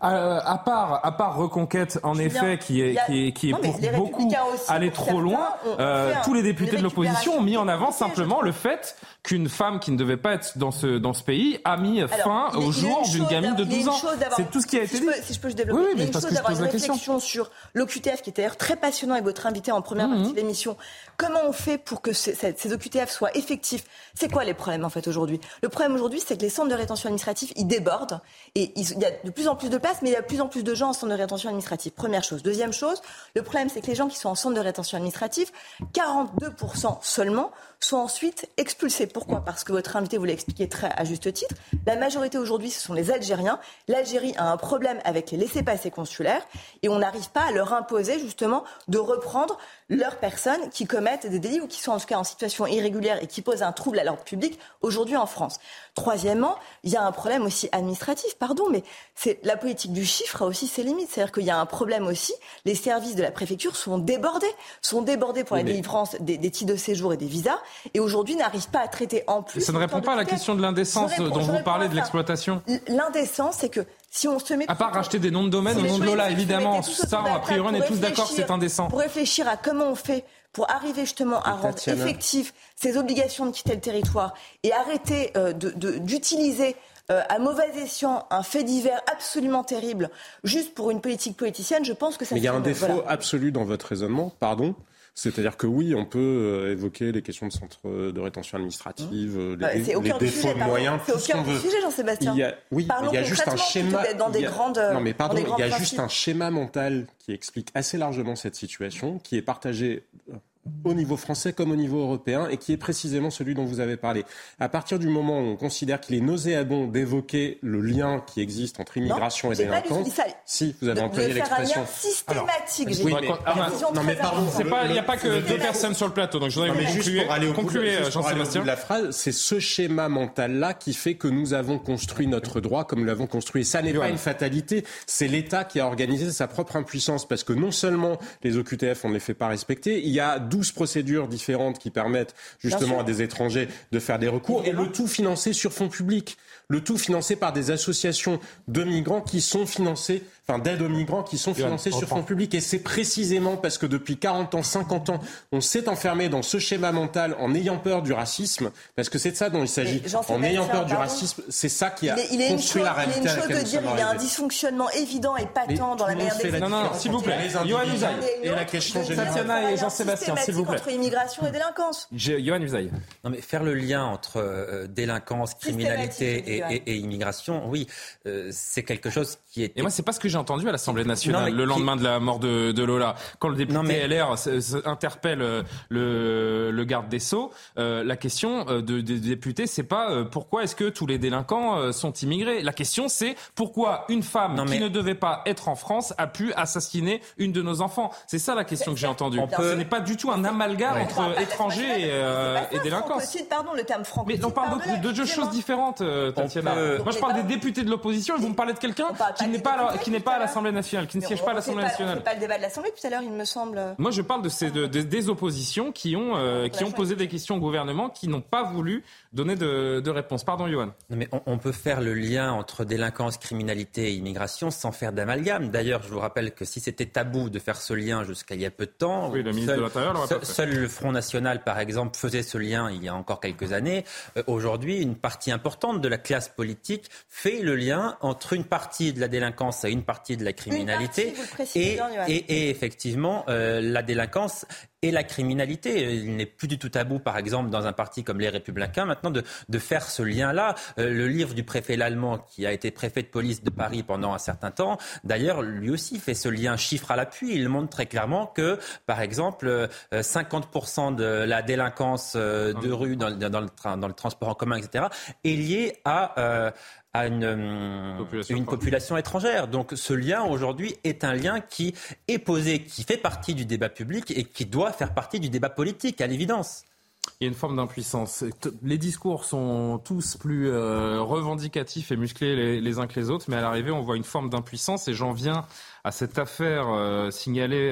À, part, à part Reconquête, en effet, qui est, qui est, qui est pour beaucoup aller trop loin, euh, tous les députés de l'opposition ont mis en avant simplement le fait qu'une femme qui ne devait pas être dans ce, dans ce pays a mis fin au jour d'une gamine de 12 ans. C'est tout ce qui a été dit. Si je peux, développer. Oui, chose d'avoir une réflexion sur l'OQTF, qui était d'ailleurs très passionnant avec votre invité en première mmh. partie de l'émission. Comment on fait pour que ces, ces OQTF soient effectifs? C'est quoi les problèmes en fait aujourd'hui? Le problème aujourd'hui, c'est que les centres de rétention administrative, ils débordent et il y a de plus en plus de places, mais il y a de plus en plus de gens en centre de rétention administrative. Première chose. Deuxième chose, le problème, c'est que les gens qui sont en centre de rétention administrative, 42% seulement sont ensuite expulsés. Pourquoi? Parce que votre invité vous l'a expliqué très à juste titre. La majorité aujourd'hui, ce sont les Algériens. L'Algérie a un problème avec les laissés-passer consulaires et on n'arrive pas à leur imposer justement de reprendre leurs personnes qui commettent des délits ou qui sont en tout cas en situation irrégulière et qui posent un trouble à l'ordre public aujourd'hui en France. Troisièmement, il y a un problème aussi administratif, pardon, mais c'est la politique du chiffre a aussi ses limites. C'est-à-dire qu'il y a un problème aussi. Les services de la préfecture sont débordés, sont débordés pour la délivrance des, des, titres de séjour et des visas, et aujourd'hui n'arrivent pas à traiter en plus. Ça ne répond pas à la question de l'indécence dont vous parlez de l'exploitation. L'indécence, c'est que si on se met. À part racheter des noms de domaine au nom de Lola, évidemment, ça, a priori, on est tous d'accord que c'est indécent. Pour réfléchir à comment on fait pour arriver justement à rendre effectives ces obligations de quitter le territoire et arrêter euh, d'utiliser euh, à mauvais escient un fait divers absolument terrible juste pour une politique politicienne, je pense que ça. Mais il y a un défaut absolu dans votre raisonnement, pardon. C'est-à-dire que oui, on peut euh, évoquer les questions de centres de rétention administrative, les, bah, les défauts de moyens. C'est aucun sujet, Jean-Sébastien. Oui, il y a juste un schéma. Dans des grandes, non, mais pardon, il y a juste un schéma mental qui explique assez largement cette situation, qui est partagé au niveau français comme au niveau européen et qui est précisément celui dont vous avez parlé. À partir du moment où on considère qu'il est nauséabond d'évoquer le lien qui existe entre immigration et délinquance, si vous avez employé l'expression systématique, non mais pardon, il n'y a pas que deux personnes sur le plateau, donc je voudrais juste pour aller au concluer, Jean-Sébastien. La phrase, c'est ce schéma mental là qui fait que nous avons construit notre droit comme nous l'avons construit. Ça n'est pas une fatalité, c'est l'État qui a organisé sa propre impuissance parce que non seulement les OQTF on ne les fait pas respecter, il y a 12 12 procédures différentes qui permettent justement à des étrangers de faire des recours, et le tout financé sur fonds publics, le tout financé par des associations de migrants qui sont financées d'aide aux migrants qui sont financés sur fonds publics. Et c'est précisément parce que depuis 40 ans, 50 ans, on s'est enfermé dans ce schéma mental en ayant peur du racisme, parce que c'est de ça dont il s'agit. En ayant peur du racisme, c'est ça qui a construit la réalité. Il est une chose de dire qu'il y a un dysfonctionnement évident et patent dans la manière d'exécuter. Non, non, s'il vous plaît. Johan. Et la question Tatiana et Jean-Sébastien, s'il vous plaît. Entre immigration et délinquance. Johan Usaï. Non, mais faire le lien entre euh, délinquance, criminalité et, immigration, oui, euh, c'est quelque chose qui est. Et moi, c'est pas ce que j'ai entendu à l'Assemblée nationale le lendemain de la mort de, de, Lola. Quand le député mais... LR interpelle euh, le, le, garde des Sceaux, euh, la question euh, de, des députés, c'est pas pourquoi est-ce que tous les délinquants sont immigrés? La question, c'est pourquoi une femme qui ne devait pas être en France a pu assassiner une de nos enfants? C'est ça la question que j'ai entendue. Ce n'est pas du tout un amalgame entre étrangers et, et délinquants. pardon, le terme Mais on parle de, deux choses différentes, Tatiana. Moi, je parle des députés de l'opposition et vous me parlez de quelqu'un qui n'est pas, qui n'est pas à l'Assemblée nationale, qui ne siège pas à l'Assemblée nationale. C'est pas le débat de l'Assemblée tout à l'heure, il me semble. Moi, je parle de ces des oppositions qui ont euh, qui ont posé des questions au gouvernement, qui n'ont pas voulu donner de, de réponse. Pardon, Johan. Non, mais on, peut faire le lien entre délinquance, criminalité et immigration sans faire d'amalgame. D'ailleurs, je vous rappelle que si c'était tabou de faire ce lien jusqu'à il y a peu de temps, oui, le ministre de l'Intérieur seul, seul le Front National, par exemple, faisait ce lien il y a encore quelques années. Euh, aujourd'hui, une partie importante de la classe politique fait le lien entre une partie de la délinquance et une partie de la criminalité. et, et, effectivement, euh, la délinquance et la criminalité. Il n'est plus du tout tabou, par exemple, dans un parti comme les Républicains, maintenant de, de faire ce lien-là. Euh, le livre du préfet l'allemand, qui a été préfet de police de Paris pendant un certain temps, d'ailleurs, lui aussi fait ce lien chiffre à l'appui. Il montre très clairement que, par exemple, 50% euh, de la délinquance de rue dans, dans, le, dans le transport en commun, etc., est liée à à une, euh, population, une population étrangère. Donc ce lien aujourd'hui est un lien qui est posé, qui fait partie du débat public et qui doit faire partie du débat politique, à l'évidence. Il y a une forme d'impuissance. Les discours sont tous plus euh, revendicatifs et musclés les, uns que les autres, mais à l'arrivée, on voit une forme d'impuissance. Et j'en viens à cette affaire euh, signalée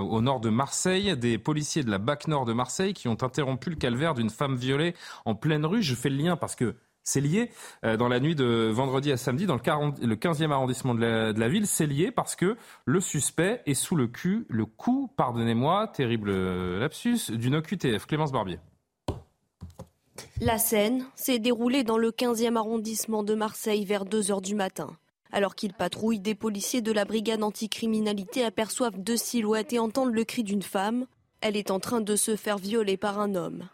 au nord de Marseille, des policiers de la BAC Nord de Marseille qui ont interrompu le calvaire d'une femme violée en pleine rue. Je fais le lien parce que c'est lié. Euh, dans la nuit de vendredi à samedi, dans le, 40, le 15e arrondissement de la, ville, c'est lié parce que le suspect est sous le cul, le coup, pardonnez-moi, terrible lapsus, d'une OQTF. Clémence Barbier. La scène s'est déroulée dans le 15e arrondissement de Marseille vers 2 heures du matin. Alors qu'ils patrouillent, des policiers de la brigade anticriminalité aperçoivent deux silhouettes et entendent le cri d'une femme. Elle est en train de se faire violer par un homme.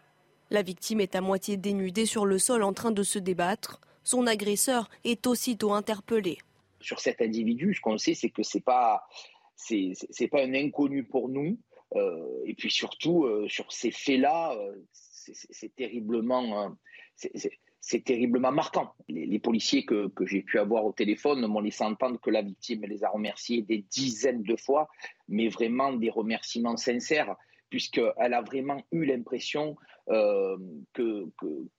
La victime est à moitié dénudée sur le sol en train de se débattre. Son agresseur est aussitôt interpellé. Sur cet individu, ce qu'on sait, c'est que c'est pas c'est pas un inconnu pour nous. Euh, et puis surtout euh, sur ces faits-là, euh, c'est terriblement c'est terriblement marquant. Les, policiers que, que j'ai pu avoir au téléphone m'ont laissé entendre que la victime les a remerciés des dizaines de fois, mais vraiment des remerciements sincères puisqu'elle a vraiment eu l'impression euh,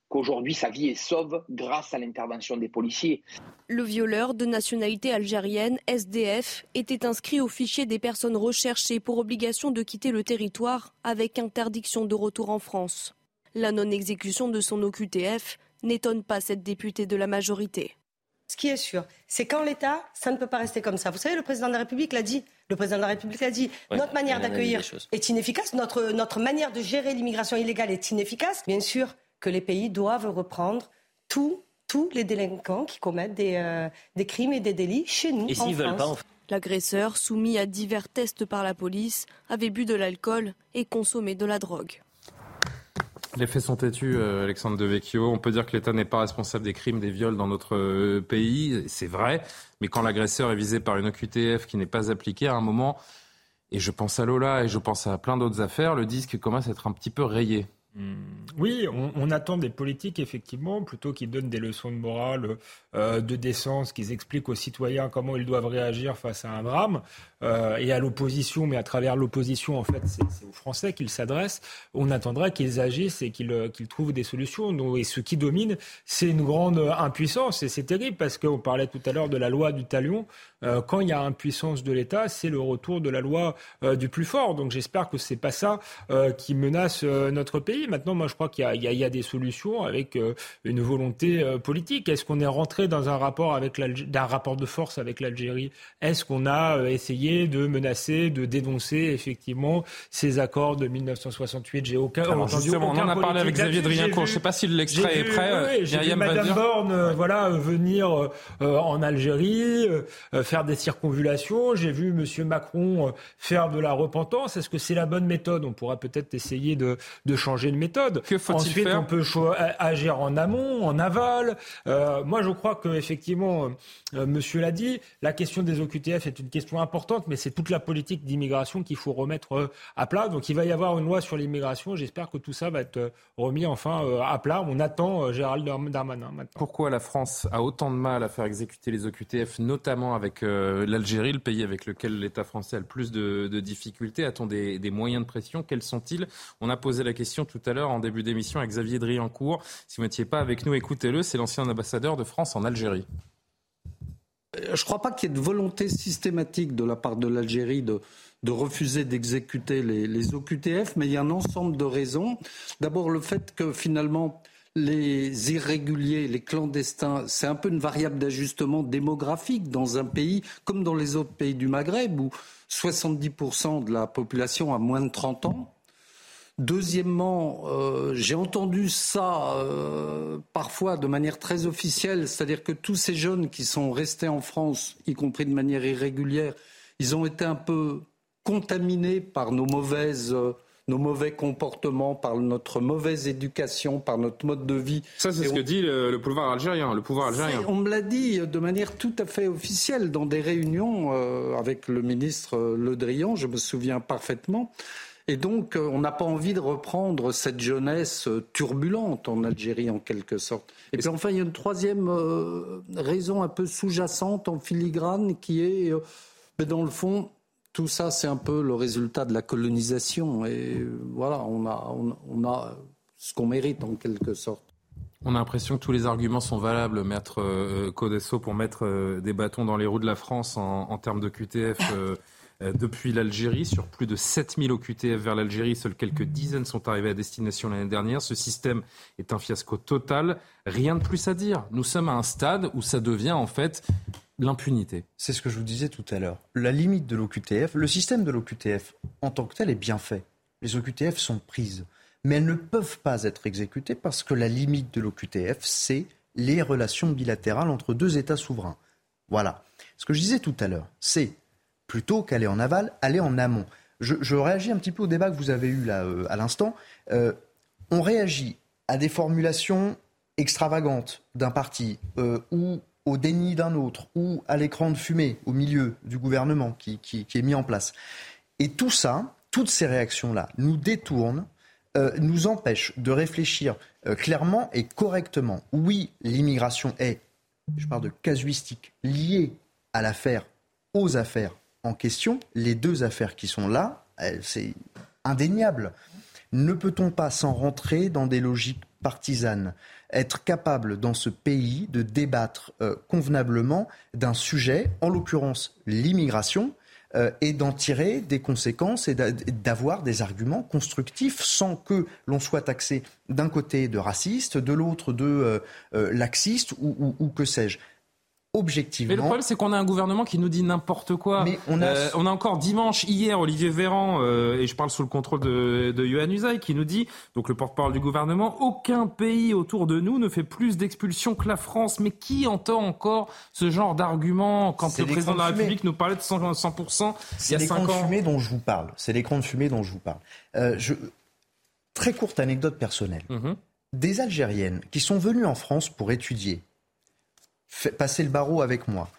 qu'aujourd'hui sa vie est sauve grâce à l'intervention des policiers. Le violeur de nationalité algérienne, SDF, était inscrit au fichier des personnes recherchées pour obligation de quitter le territoire avec interdiction de retour en France. La non-exécution de son OQTF n'étonne pas cette députée de la majorité. Ce qui est sûr, c'est qu'en l'État, ça ne peut pas rester comme ça. Vous savez, le président de la République l'a dit. Le président de la République l'a dit. notre manière d'accueillir est inefficace. Notre, notre manière de gérer l'immigration illégale est inefficace. Bien sûr que les pays doivent reprendre tous les délinquants qui commettent des, euh, des, crimes et des délits chez nous. Et s'ils veulent pas, L'agresseur, soumis à divers tests par la police, avait bu de l'alcool et consommé de la drogue. Les faits sont têtus, euh, Alexandre Devecchio. On peut dire que l'État n'est pas responsable des crimes, des viols dans notre euh, pays. C'est vrai. Mais quand l'agresseur est visé par une OQTF qui n'est pas appliquée à un moment, et je pense à Lola et je pense à plein d'autres affaires, le disque commence à être un petit peu rayé. Hmm. Oui, on, attend des politiques, effectivement, plutôt qu'ils donnent des leçons de morale, euh, de décence, qu'ils expliquent aux citoyens comment ils doivent réagir face à un drame, euh, et à l'opposition, mais à travers l'opposition, en fait, c'est aux Français qu'ils s'adressent. On attendrait qu'ils agissent et qu'ils euh, trouvent des solutions. et ce qui domine, c'est une grande impuissance, et c'est terrible, parce qu'on parlait tout à l'heure de la loi du talion. Quand il y a impuissance de l'État, c'est le retour de la loi du plus fort. Donc j'espère que c'est pas ça qui menace notre pays. Maintenant, moi, je crois qu'il y, a des solutions avec euh, une volonté euh, politique. Est-ce qu'on est rentré dans un rapport avec d'un rapport de force avec l'Algérie? Est-ce qu'on a euh, essayé de menacer, de dénoncer effectivement ces accords de 1968 J'ai aucun Alors, entendu on en a parlé avec Xavier Driencourt. Je ne sais pas si l'extrait est prêt. Oui, j'ai vu Madame Borne, voilà, venir en Algérie, faire des circonvulations. J'ai vu Monsieur Macron faire de la repentance. Est-ce que c'est la bonne méthode? On pourra peut-être essayer de, de changer une méthode. Que faut-il Ensuite, faire? on peut agir en amont, en aval. Euh, moi, je crois que effectivement, euh, Monsieur l'a dit, la question des OQTF est une question importante, mais c'est toute la politique d'immigration qu'il faut remettre euh, à plat. Donc, il va y avoir une loi sur l'immigration. J'espère que tout ça va être remis enfin à plat. On attend Gérald Darmanin maintenant. Pourquoi la France a autant de mal à faire exécuter les OQTF, notamment avec l'Algérie, le pays avec lequel l'État français a le plus de, difficultés A-t-on des, des moyens de pression? Quels sont-ils? On a posé la question tout à l'heure en début d'émission avec Xavier Driancourt. Si vous n'étiez pas avec nous, écoutez-le. C'est l'ancien ambassadeur de France en Algérie. Euh, je ne crois pas qu'il y ait de volonté systématique de la part de l'Algérie de, refuser d'exécuter les, les, OQTF, mais il y a un ensemble de raisons. D'abord, le fait que finalement, les irréguliers, les clandestins, c'est un peu une variable d'ajustement démographique dans un pays comme dans les autres pays du Maghreb où 70% de la population a moins de 30 ans. Deuxièmement, euh, j'ai entendu ça euh, parfois de manière très officielle, c'est-à-dire que tous ces jeunes qui sont restés en France, y compris de manière irrégulière, ils ont été un peu contaminés par nos mauvaises euh, nos mauvais comportements, par notre mauvaise éducation, par notre mode de vie. Ça, c'est ce que dit le, pouvoir algérien. Le pouvoir algérien. On me l'a dit de manière tout à fait officielle dans des réunions avec le ministre Le Drian, je me souviens parfaitement. Et donc, euh, on n'a pas envie de reprendre cette jeunesse euh, turbulente en Algérie, en quelque sorte. Et puis enfin, il y a une troisième euh, raison un peu sous-jacente, en filigrane, qui est, dans le fond, tout ça, c'est un peu le résultat de la colonisation. Et voilà, on a, ce qu'on mérite, en quelque sorte. On a l'impression que tous les arguments sont valables, maître Codesso, pour mettre des bâtons dans les roues de la France en, en termes de QTF. Euh, depuis l'Algérie. Sur plus de 7000 OQTF vers l'Algérie, seules quelques dizaines sont arrivées à destination l'année dernière. Ce système est un fiasco total. Rien de plus à dire. Nous sommes à un stade où ça devient en fait l'impunité. C'est ce que je vous disais tout à l'heure. La limite de l'OQTF, le système de l'OQTF en tant que tel est bien fait. Les OQTF sont prises. Mais elles ne peuvent pas être exécutées parce que la limite de l'OQTF, c'est les relations bilatérales entre deux États souverains. Voilà. Ce que je disais tout à l'heure, c'est plutôt qu'aller en aval, aller en amont. Je, réagis un petit peu au débat que vous avez eu là euh, à l'instant. Euh, on réagit à des formulations extravagantes d'un parti euh, ou au déni d'un autre ou à l'écran de fumée au milieu du gouvernement qui, est mis en place. Et tout ça, toutes ces réactions-là, nous détournent, nous empêchent de réfléchir clairement et correctement. Oui, l'immigration est, je parle de casuistique, liée à l'affaire, aux affaires en question, les deux affaires qui sont là, c'est indéniable. Ne peut-on pas, sans rentrer dans des logiques partisanes, être capable dans ce pays de débattre euh, convenablement d'un sujet, en l'occurrence l'immigration, euh, et d'en tirer des conséquences et d'avoir des arguments constructifs sans que l'on soit taxé d'un côté de raciste, de l'autre de euh, laxiste ou que sais-je objectivement. Mais le problème, c'est qu'on a un gouvernement qui nous dit n'importe quoi. Mais on, a... Euh, on a encore dimanche, hier, Olivier Véran, euh, et je parle sous le contrôle de, de Yohann Usaï, qui nous dit, donc le porte-parole du gouvernement, aucun pays autour de nous ne fait plus d'expulsions que la France. Mais qui entend encore ce genre d'argument quand le président de la République nous parlait de 100%, 100% C'est l'écran de fumée dont je vous parle. C'est l'écran de fumée dont je vous parle. Euh, je... Très courte anecdote personnelle. Mhm. Des Algériennes qui sont venues en France pour étudier passer le barreau avec moi,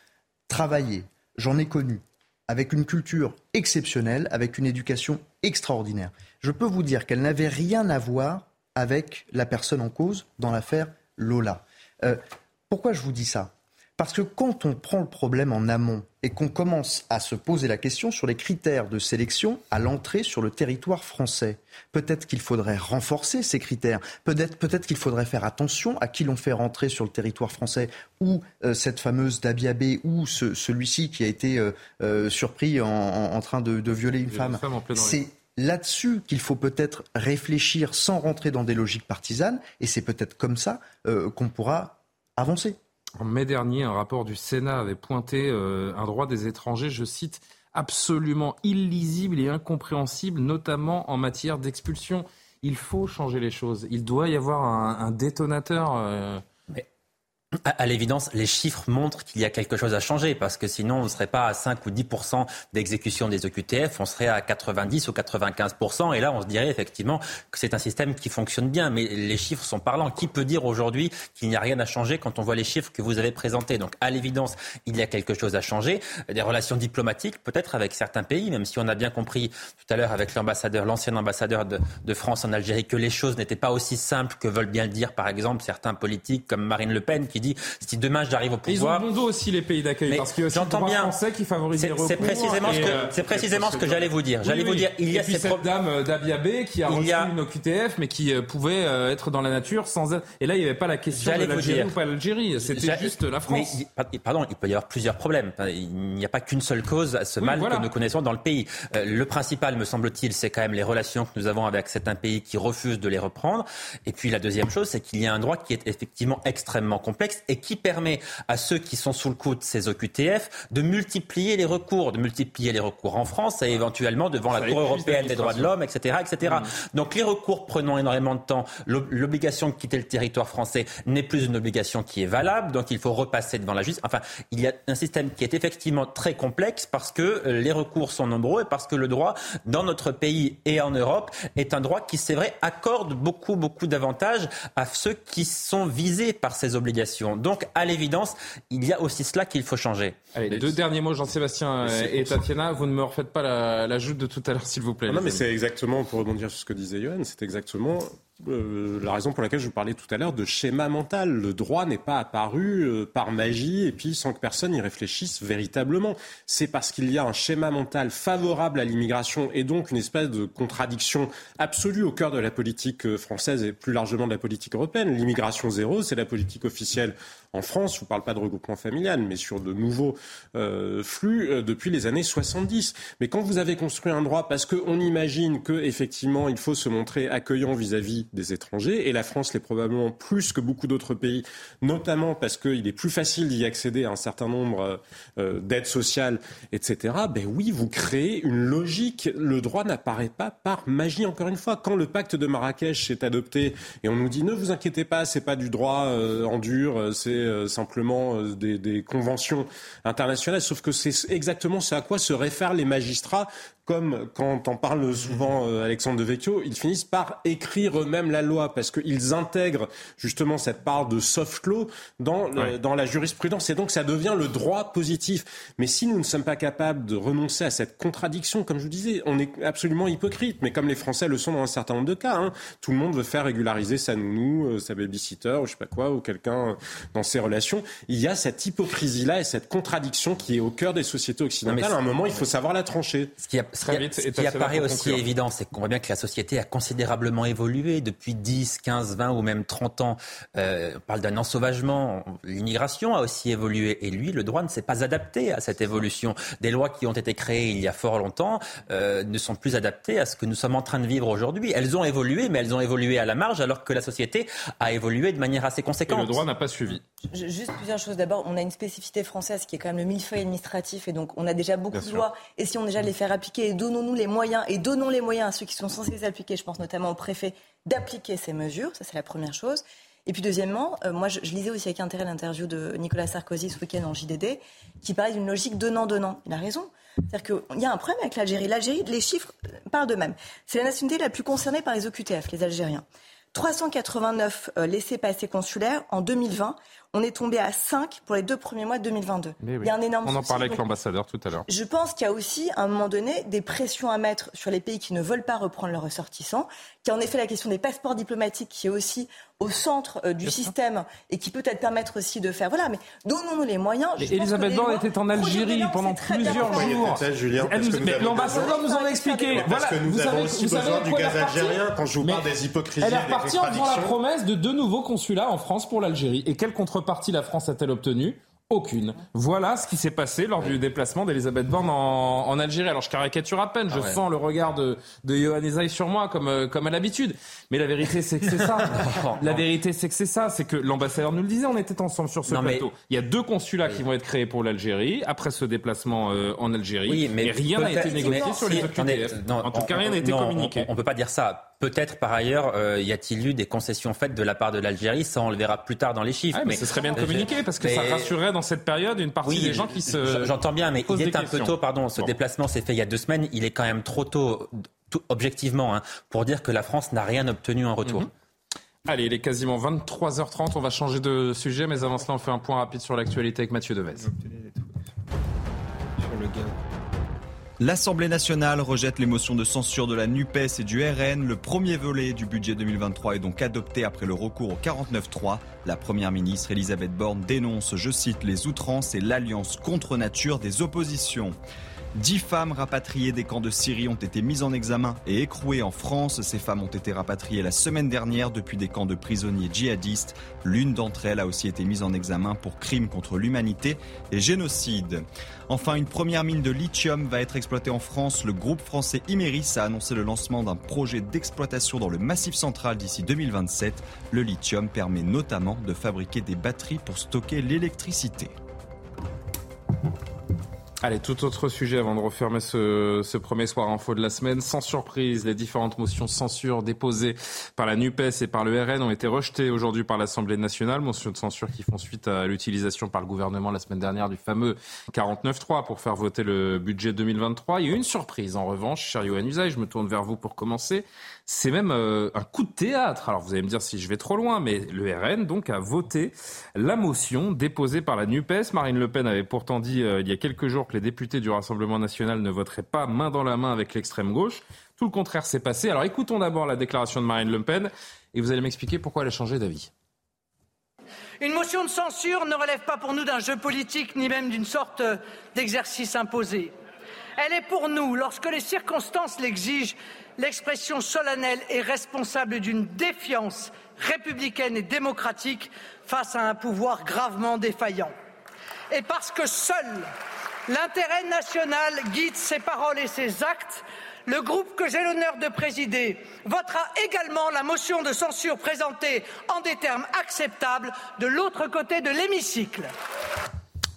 travailler, j'en ai connu, avec une culture exceptionnelle, avec une éducation extraordinaire. Je peux vous dire qu'elle n'avait rien à voir avec la personne en cause dans l'affaire Lola. Euh, pourquoi je vous dis ça? Parce que quand on prend le problème en amont et qu'on commence à se poser la question sur les critères de sélection à l'entrée sur le territoire français, peut-être qu'il faudrait renforcer ces critères, peut-être peut qu'il faudrait faire attention à qui l'on fait rentrer sur le territoire français, ou euh, cette fameuse Dabiabé, ou celui-ci qui a été euh, euh, surpris en, train de, violer une femme. C'est là-dessus qu'il faut peut-être réfléchir sans rentrer dans des logiques partisanes, et c'est peut-être comme ça qu'on pourra avancer. En mai dernier, un rapport du Sénat avait pointé euh, un droit des étrangers, je cite, absolument illisible et incompréhensible, notamment en matière d'expulsion. Il faut changer les choses. Il doit y avoir un, détonateur. Euh, à, l'évidence, les chiffres montrent qu'il y a quelque chose à changer parce que sinon on ne serait pas à 5 ou 10 d'exécution des OQTF, on serait à 90 ou 95 et là on se dirait effectivement que c'est un système qui fonctionne bien. Mais les chiffres sont parlants. Qui peut dire aujourd'hui qu'il n'y a rien à changer quand on voit les chiffres que vous avez présentés? Donc à l'évidence, il y a quelque chose à changer. Des relations diplomatiques peut-être avec certains pays, même si on a bien compris tout à l'heure avec l'ambassadeur, l'ancien ambassadeur de, de France en Algérie, que les choses n'étaient pas aussi simples que veulent bien le dire par exemple certains politiques comme Marine Le Pen qui dit si demain j'arrive au pouvoir. ils ont bon dos aussi les pays d'accueil parce qu'il y a aussi le bien, français qui favorise les recours. C'est précisément ce que, euh, c'est précisément ce que j'allais vous dire. J'allais vous dire, il y a cette dame euh, d'Abiabé qui a reçu une OQTF mais qui euh, pouvait être dans la nature sans et là il n'y avait pas la question de l'Algérie ou pas l'Algérie, c'était juste la France. Mais, pardon, il peut y avoir plusieurs problèmes. Il n'y a pas qu'une seule cause à ce mal que nous connaissons dans le pays. Le principal, me semble-t-il, c'est quand même les relations que nous avons avec certains pays qui refusent de les reprendre. Et puis la deuxième chose, c'est qu'il y a un droit qui est effectivement extrêmement complexe et qui permet à ceux qui sont sous le coup de ces OQTF de multiplier les recours, de multiplier les recours en France et éventuellement devant la Cour européenne des droits de l'homme, etc., etc. Mmh. Donc les recours prenant énormément de temps, l'obligation de quitter le territoire français n'est plus une obligation qui est valable, donc il faut repasser devant la justice. Enfin, il y a un système qui est effectivement très complexe parce que euh, les recours sont nombreux et parce que le droit dans notre pays et en Europe est un droit qui, c'est vrai, accorde beaucoup, beaucoup d'avantages à ceux qui sont visés par ces obligations. Donc, à l'évidence, il y a aussi cela qu'il faut changer. Allez, deux derniers mots, Jean-Sébastien et Tatiana. Vous ne me refaites pas la, la joute de tout à l'heure, s'il vous plaît. non, mais c'est exactement, pour rebondir sur ce que disait Johan, c'est exactement euh, la raison pour laquelle je vous parlais tout à l'heure de schéma mental. Le droit n'est pas apparu euh, par magie et puis sans que personne y réfléchisse véritablement. C'est parce qu'il y a un schéma mental favorable à l'immigration et donc une espèce de contradiction absolue au cœur de la politique euh, française et plus largement de la politique européenne. L'immigration zéro, c'est la politique officielle en France, je ne parle pas de regroupement familial, mais sur de nouveaux euh, flux euh, depuis les années 70. Mais quand vous avez construit un droit parce qu'on imagine qu'effectivement il faut se montrer accueillant vis-à-vis des étrangers, et la France l'est probablement plus que beaucoup d'autres pays, notamment parce qu'il est plus facile d'y accéder à un certain nombre euh, d'aides sociales, etc., ben oui, vous créez une logique. Le droit n'apparaît pas par magie, encore une fois. Quand le pacte de Marrakech est adopté et on nous dit ne vous inquiétez pas, c'est pas du droit en dur, c'est euh, simplement euh, des, conventions internationales, sauf que c'est exactement ce à quoi se réfèrent les magistrats comme quand on parle souvent euh, Alexandre de Vecchio, ils finissent par écrire eux-mêmes la loi parce qu'ils intègrent justement cette part de soft law dans, dans la jurisprudence et donc ça devient le droit positif. Mais si nous ne sommes pas capables de renoncer à cette contradiction, comme je vous disais, on est absolument hypocrite. Mais comme les Français le sont dans un certain nombre de cas, hein, tout le monde veut faire régulariser sa nounou, euh, sa babysitter ou je sais pas quoi ou quelqu'un euh, dans ses relations. Il y a cette hypocrisie-là et cette contradiction qui est au cœur des sociétés occidentales. à un moment, il faut savoir la trancher. Ce qui a ce qui, apparaît aussi évident, c'est qu'on voit bien que la société a considérablement évolué depuis 10, 15, 20 ou même 30 ans. Euh, on parle d'un ensauvagement. L'immigration a aussi évolué. Et lui, le droit ne s'est pas adapté à cette évolution. Des lois qui ont été créées il y a fort longtemps euh, ne sont plus adaptées à ce que nous sommes en train de vivre aujourd'hui. Elles ont évolué, mais elles ont évolué à la marge, alors que la société a évolué de manière assez conséquente. Et le droit n'a pas suivi. Juste plusieurs choses. D'abord, on a une spécificité française qui est quand même le millefeuille administratif. Et donc, on a déjà beaucoup de lois. Et si on déjà les faire appliquer donnons-nous les moyens et donnons les moyens à ceux qui sont censés les appliquer, je pense notamment au préfet, d'appliquer ces mesures. Ça, c'est la première chose. Et puis deuxièmement, euh, moi je, lisais aussi avec intérêt l'interview de Nicolas Sarkozy ce week-end en JDD, qui parlait d'une logique donnant-donnant. Il a raison. C'est-à-dire qu'il y a un problème avec l'Algérie. L'Algérie, les chiffres parlent d'eux-mêmes. C'est la nationalité la plus concernée par les OQTF, les Algériens. 389 laissés-passer consulaires en 2020 on est tombé à 5 pour les deux premiers mois de 2022. Il y a un énorme On en parlait avec l'ambassadeur tout à l'heure. Je pense qu'il y a aussi, à un moment donné, des pressions à mettre sur les pays qui ne veulent pas reprendre leurs ressortissants, qui a en effet la question des passeports diplomatiques qui est aussi au centre euh, du système et qui peut-être permettre aussi de faire. Voilà, mais donnons-nous les moyens. Elisabeth Borne était en Algérie pendant plusieurs jours. L'ambassadeur nous en a expliqué. Parce que nous avons aussi besoin du gaz algérien quand je vous parle des hypocrisies. Elle est repartie en faisant la promesse de deux nouveaux consulats en France pour l'Algérie. Et quelle contrepartie la France a-t-elle obtenue aucune. Voilà ce qui s'est passé lors du déplacement d'Elisabeth Borne en, Algérie. Alors je caricature à peine, je ah sens le regard de, de Johan sur moi comme, euh, comme à l'habitude. Mais la vérité c'est que c'est ça. [laughs] la vérité c'est que c'est ça. C'est que l'ambassadeur nous le disait, on était ensemble sur ce plateau. Il y a deux consulats qui vont être créés pour l'Algérie après ce déplacement euh, en Algérie. Oui, mais rien n'a été négocié sur les OQTF. en tout cas, rien n'a été communiqué. On ne peut pas dire ça. Peut-être par ailleurs, euh, y a-t-il eu des concessions faites de la part de l'Algérie Ça, on le verra plus tard dans les chiffres. mais, ce serait bien de communiquer parce que ça rassurerait dans cette période une partie des gens qui se. J'entends bien, mais il est un peu tôt. Pardon, ce déplacement s'est fait il y a deux semaines. Il est quand même trop tôt, objectivement, hein, pour dire que la France n'a rien obtenu en retour. Mhm. Allez, il est quasiment 23h30. On va changer de sujet, mais avant cela, on fait un point rapide sur l'actualité avec Mathieu Devez. Sur le L'Assemblée nationale rejette les motions de censure de la NUPES et du RN. Le premier volet du budget 2023 est donc adopté après le recours au 49-3. La première ministre Elisabeth Borne dénonce, je cite, les outrances et l'alliance contre nature des oppositions. Dix femmes rapatriées des camps de Syrie ont été mises en examen et écrouées en France. Ces femmes ont été rapatriées la semaine dernière depuis des camps de prisonniers djihadistes. L'une d'entre elles a aussi été mise en examen pour crimes contre l'humanité et génocide. Enfin, une première mine de lithium va être exploitée en France. Le groupe français Imeris a annoncé le lancement d'un projet d'exploitation dans le Massif central d'ici 2027. Le lithium permet notamment de fabriquer des batteries pour stocker l'électricité. Allez, tout autre sujet avant de refermer ce, premier soir info de la semaine. Sans surprise, les différentes motions de censure déposées par la NUPES et par le RN ont été rejetées aujourd'hui par l'Assemblée nationale. Motions de censure qui font suite à l'utilisation par le gouvernement la semaine dernière du fameux 49.3 pour faire voter le budget 2023. Il y a eu une surprise en revanche, cher Yohann Usaï, je me tourne vers vous pour commencer. C'est même euh, un coup de théâtre. Alors vous allez me dire si je vais trop loin, mais le RN donc a voté la motion déposée par la NUPES. Marine Le Pen avait pourtant dit euh, il y a quelques jours que les députés du Rassemblement national ne voteraient pas main dans la main avec l'extrême gauche. Tout le contraire s'est passé. Alors écoutons d'abord la déclaration de Marine Le Pen et vous allez m'expliquer pourquoi elle a changé d'avis. Une motion de censure ne relève pas pour nous d'un jeu politique ni même d'une sorte d'exercice imposé. Elle est pour nous, lorsque les circonstances l'exigent, l'expression solennelle et responsable d'une défiance républicaine et démocratique face à un pouvoir gravement défaillant. Et parce que seul l'intérêt national guide ses paroles et ses actes, le groupe que j'ai l'honneur de présider votera également la motion de censure présentée en des termes acceptables de l'autre côté de l'hémicycle.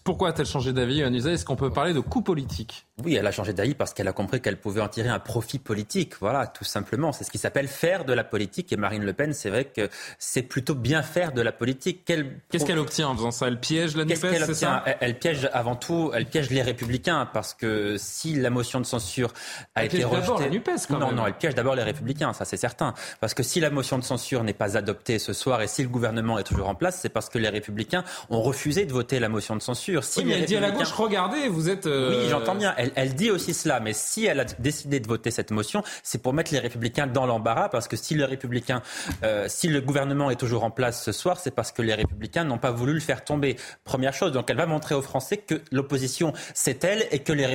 Pourquoi a-t-elle changé d'avis, Anusay Est-ce qu'on peut parler de coup politique Oui, elle a changé d'avis parce qu'elle a compris qu'elle pouvait en tirer un profit politique. Voilà, tout simplement. C'est ce qui s'appelle faire de la politique. Et Marine Le Pen, c'est vrai que c'est plutôt bien faire de la politique. Qu'est-ce qu'elle obtient en faisant ça? Elle piège la NUPES, c'est ça? Elle, piège avant tout, elle piège les républicains parce que si la motion de censure a elle été rejetée... d'abord la NUPES, quand non, même. Non, elle piège d'abord les républicains, ça c'est certain. Parce que si la motion de censure n'est pas adoptée ce soir et si le gouvernement est toujours en place, c'est parce que les républicains ont refusé de voter la motion de censure. Si gauche, regardez, vous êtes. Euh, oui, j'entends bien. Elle, elle, dit aussi cela, mais si elle a décidé de voter cette motion, c'est pour mettre les Républicains dans l'embarras, parce que si le Républicain, euh, si le gouvernement est toujours en place ce soir, c'est parce que les Républicains n'ont pas voulu le faire tomber. Première chose, donc elle va montrer aux Français que l'opposition c'est elle et que les,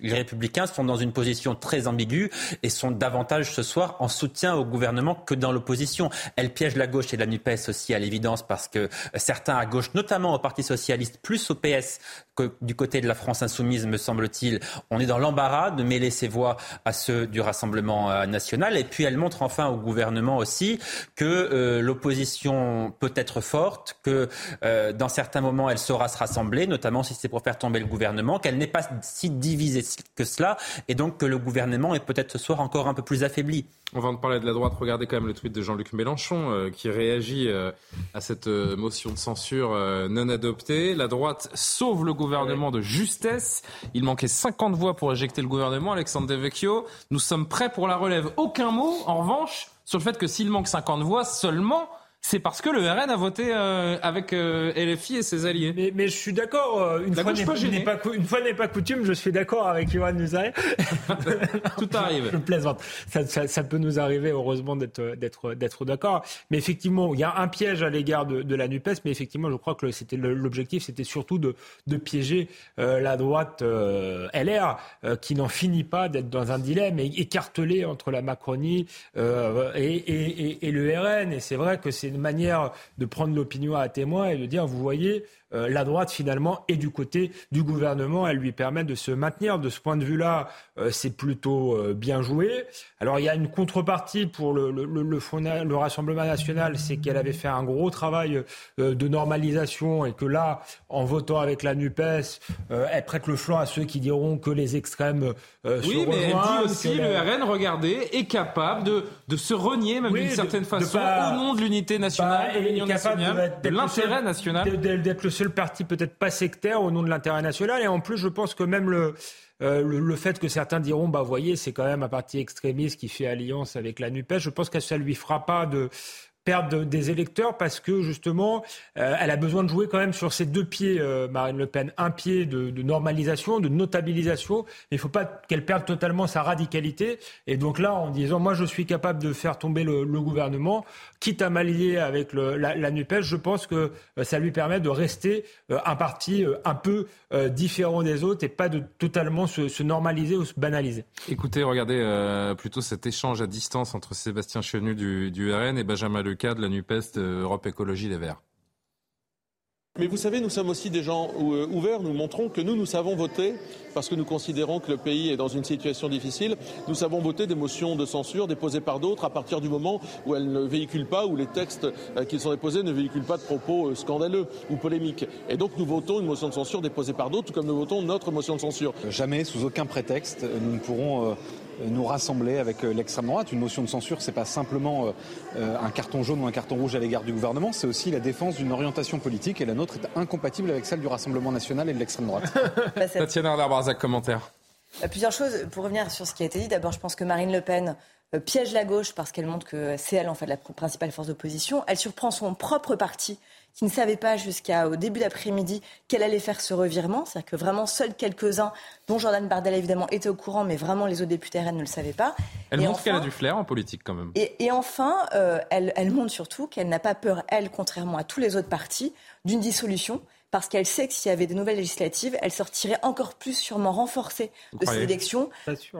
les Républicains sont dans une position très ambiguë et sont davantage ce soir en soutien au gouvernement que dans l'opposition. Elle piège la gauche et la Nupes aussi à l'évidence parce que certains à gauche, notamment au Parti socialiste, plus au PS du côté de la France insoumise, me semble-t-il, on est dans l'embarras de mêler ses voix à ceux du Rassemblement euh, national. Et puis elle montre enfin au gouvernement aussi que euh, l'opposition peut être forte, que euh, dans certains moments elle saura se rassembler, notamment si c'est pour faire tomber le gouvernement, qu'elle n'est pas si divisée que cela, et donc que le gouvernement est peut-être ce soir encore un peu plus affaibli. On va en parler de la droite. Regardez quand même le tweet de Jean-Luc Mélenchon qui réagit à cette motion de censure non adoptée. La droite sauve le gouvernement de justesse. Il manquait 50 voix pour éjecter le gouvernement. Alexandre Devecchio, nous sommes prêts pour la relève. Aucun mot, en revanche, sur le fait que s'il manque 50 voix seulement, c'est parce que le RN a voté euh, avec euh, LFI et ses alliés. Mais, mais je suis d'accord. Euh, une, fois n'est pas, une fois n'est pas coutume, je suis d'accord avec Yohann Nuzaï. [laughs] Tout arrive. je plaisante. Ça, ça, ça, peut nous arriver, heureusement, d'être, d'accord. Mais effectivement, il y a un piège à l'égard de, de la NUPES, mais effectivement, je crois que c'était l'objectif, c'était surtout de, de piéger la droite LR, qui n'en finit pas d'être dans un dilemme et écartelé entre la Macronie et, et, et, et le RN. Et c'est vrai que c'est une manière de prendre l'opinion à témoin et de dire, vous voyez, euh, la droite finalement est du côté du gouvernement. Elle lui permet de se maintenir. De ce point de vue-là, euh, c'est plutôt euh, bien joué. Alors il y a une contrepartie pour le, le, le, le Rassemblement national, c'est qu'elle avait fait un gros travail de normalisation et que là, en votant avec la NUPES, elle prête le flanc à ceux qui diront que les extrêmes oui, mais elle dit aussi, le RN, regardez, est capable de, de se renier, même d'une certaine façon, au nom de l'unité nationale, de nationale, de l'intérêt national. D'être le seul parti peut-être pas sectaire au nom de l'intérêt national. Et en plus, je pense que même le, euh, le, fait que certains diront, bah voyez, c'est quand même un parti extrémiste qui fait alliance avec la NUPES, je pense que ça lui fera pas de perdre des électeurs parce que justement, euh, elle a besoin de jouer quand même sur ses deux pieds, euh, Marine Le Pen. Un pied de, normalisation, de notabilisation. Il ne faut pas qu'elle perde totalement sa radicalité. Et donc là, en disant, moi, je suis capable de faire tomber le, gouvernement, quitte à m'allier avec la, NUPES, je pense que euh, ça lui permet de rester un parti un peu différent des autres et pas de totalement se, se normaliser ou se banaliser. Écoutez, regardez plutôt cet échange à distance entre Sébastien Chenu du, du RN et Benjamin le cas de la NUPES Europe Écologie Les Verts. Mais vous savez, nous sommes aussi des gens euh, ouverts. Nous montrons que nous, nous savons voter parce que nous considérons que le pays est dans une situation difficile. Nous savons voter des motions de censure déposées par d'autres à partir du moment où elles ne véhiculent pas, où les textes euh, qui sont déposés ne véhiculent pas de propos euh, scandaleux ou polémiques. Et donc nous votons une motion de censure déposée par d'autres, tout comme nous votons notre motion de censure. Jamais, sous aucun prétexte, nous ne pourrons nous rassembler avec euh, l'extrême droite. Une motion de censure, c'est pas simplement euh, euh, un carton jaune ou un carton rouge à l'égard du gouvernement, c'est aussi la défense d'une orientation politique et la nôtre est incompatible avec celle du Rassemblement national et de l'extrême droite. [laughs] Tatiana Ardarbarzac, commentaire. Bah, plusieurs choses. Pour revenir sur ce qui a été dit, d'abord, je pense que Marine Le Pen piège la gauche parce qu'elle montre que c'est elle en fait la principale force d'opposition. Elle surprend son propre parti qui ne savait pas jusqu'au début d'après-midi qu'elle allait faire ce revirement. C'est-à-dire que vraiment seuls quelques-uns, dont Jordan Bardella évidemment, étaient au courant, mais vraiment les autres députés RN ne le savaient pas. Elle montre qu'elle a du flair en politique quand même. Et, et enfin, euh, elle, elle montre surtout qu'elle n'a pas peur, elle, contrairement à tous les autres partis, d'une dissolution parce qu'elle sait que s'il y avait de nouvelles législatives, elle sortirait encore plus sûrement renforcée de ces élections,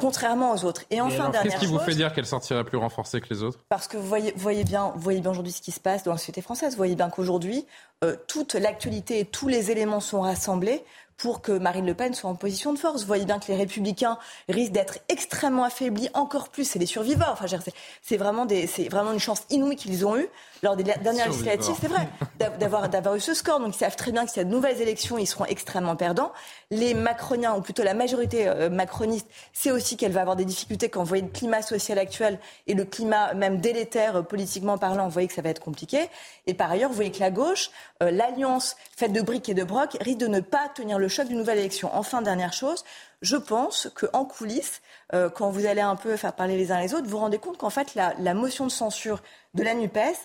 contrairement aux autres. Et enfin, dernière Qu'est-ce qui vous fait dire qu'elle sortirait plus renforcée que les autres? Parce que vous voyez, voyez bien, voyez bien aujourd'hui ce qui se passe dans la société française. Vous voyez bien qu'aujourd'hui, euh, toute l'actualité et tous les éléments sont rassemblés pour que Marine Le Pen soit en position de force. Vous voyez bien que les Républicains risquent d'être extrêmement affaiblis encore plus. C'est les survivants. Enfin, c'est vraiment, c'est vraiment une chance inouïe qu'ils ont eue lors des dernières législatives. C'est vrai d'avoir d'avoir eu ce score. Donc ils savent très bien que s'il y a de nouvelles élections, ils seront extrêmement perdants. Les Macroniens, ou plutôt la majorité euh, macroniste, c'est aussi qu'elle va avoir des difficultés quand vous voyez le climat social actuel et le climat même délétère euh, politiquement parlant. Vous voyez que ça va être compliqué. Et par ailleurs, vous voyez que la gauche, euh, l'alliance faite de briques et de brocs, risque de ne pas tenir le choc d'une nouvelle élection. Enfin, dernière chose, je pense qu'en coulisses, euh, quand vous allez un peu faire parler les uns les autres, vous vous rendez compte qu'en fait, la, motion de censure de la NUPES,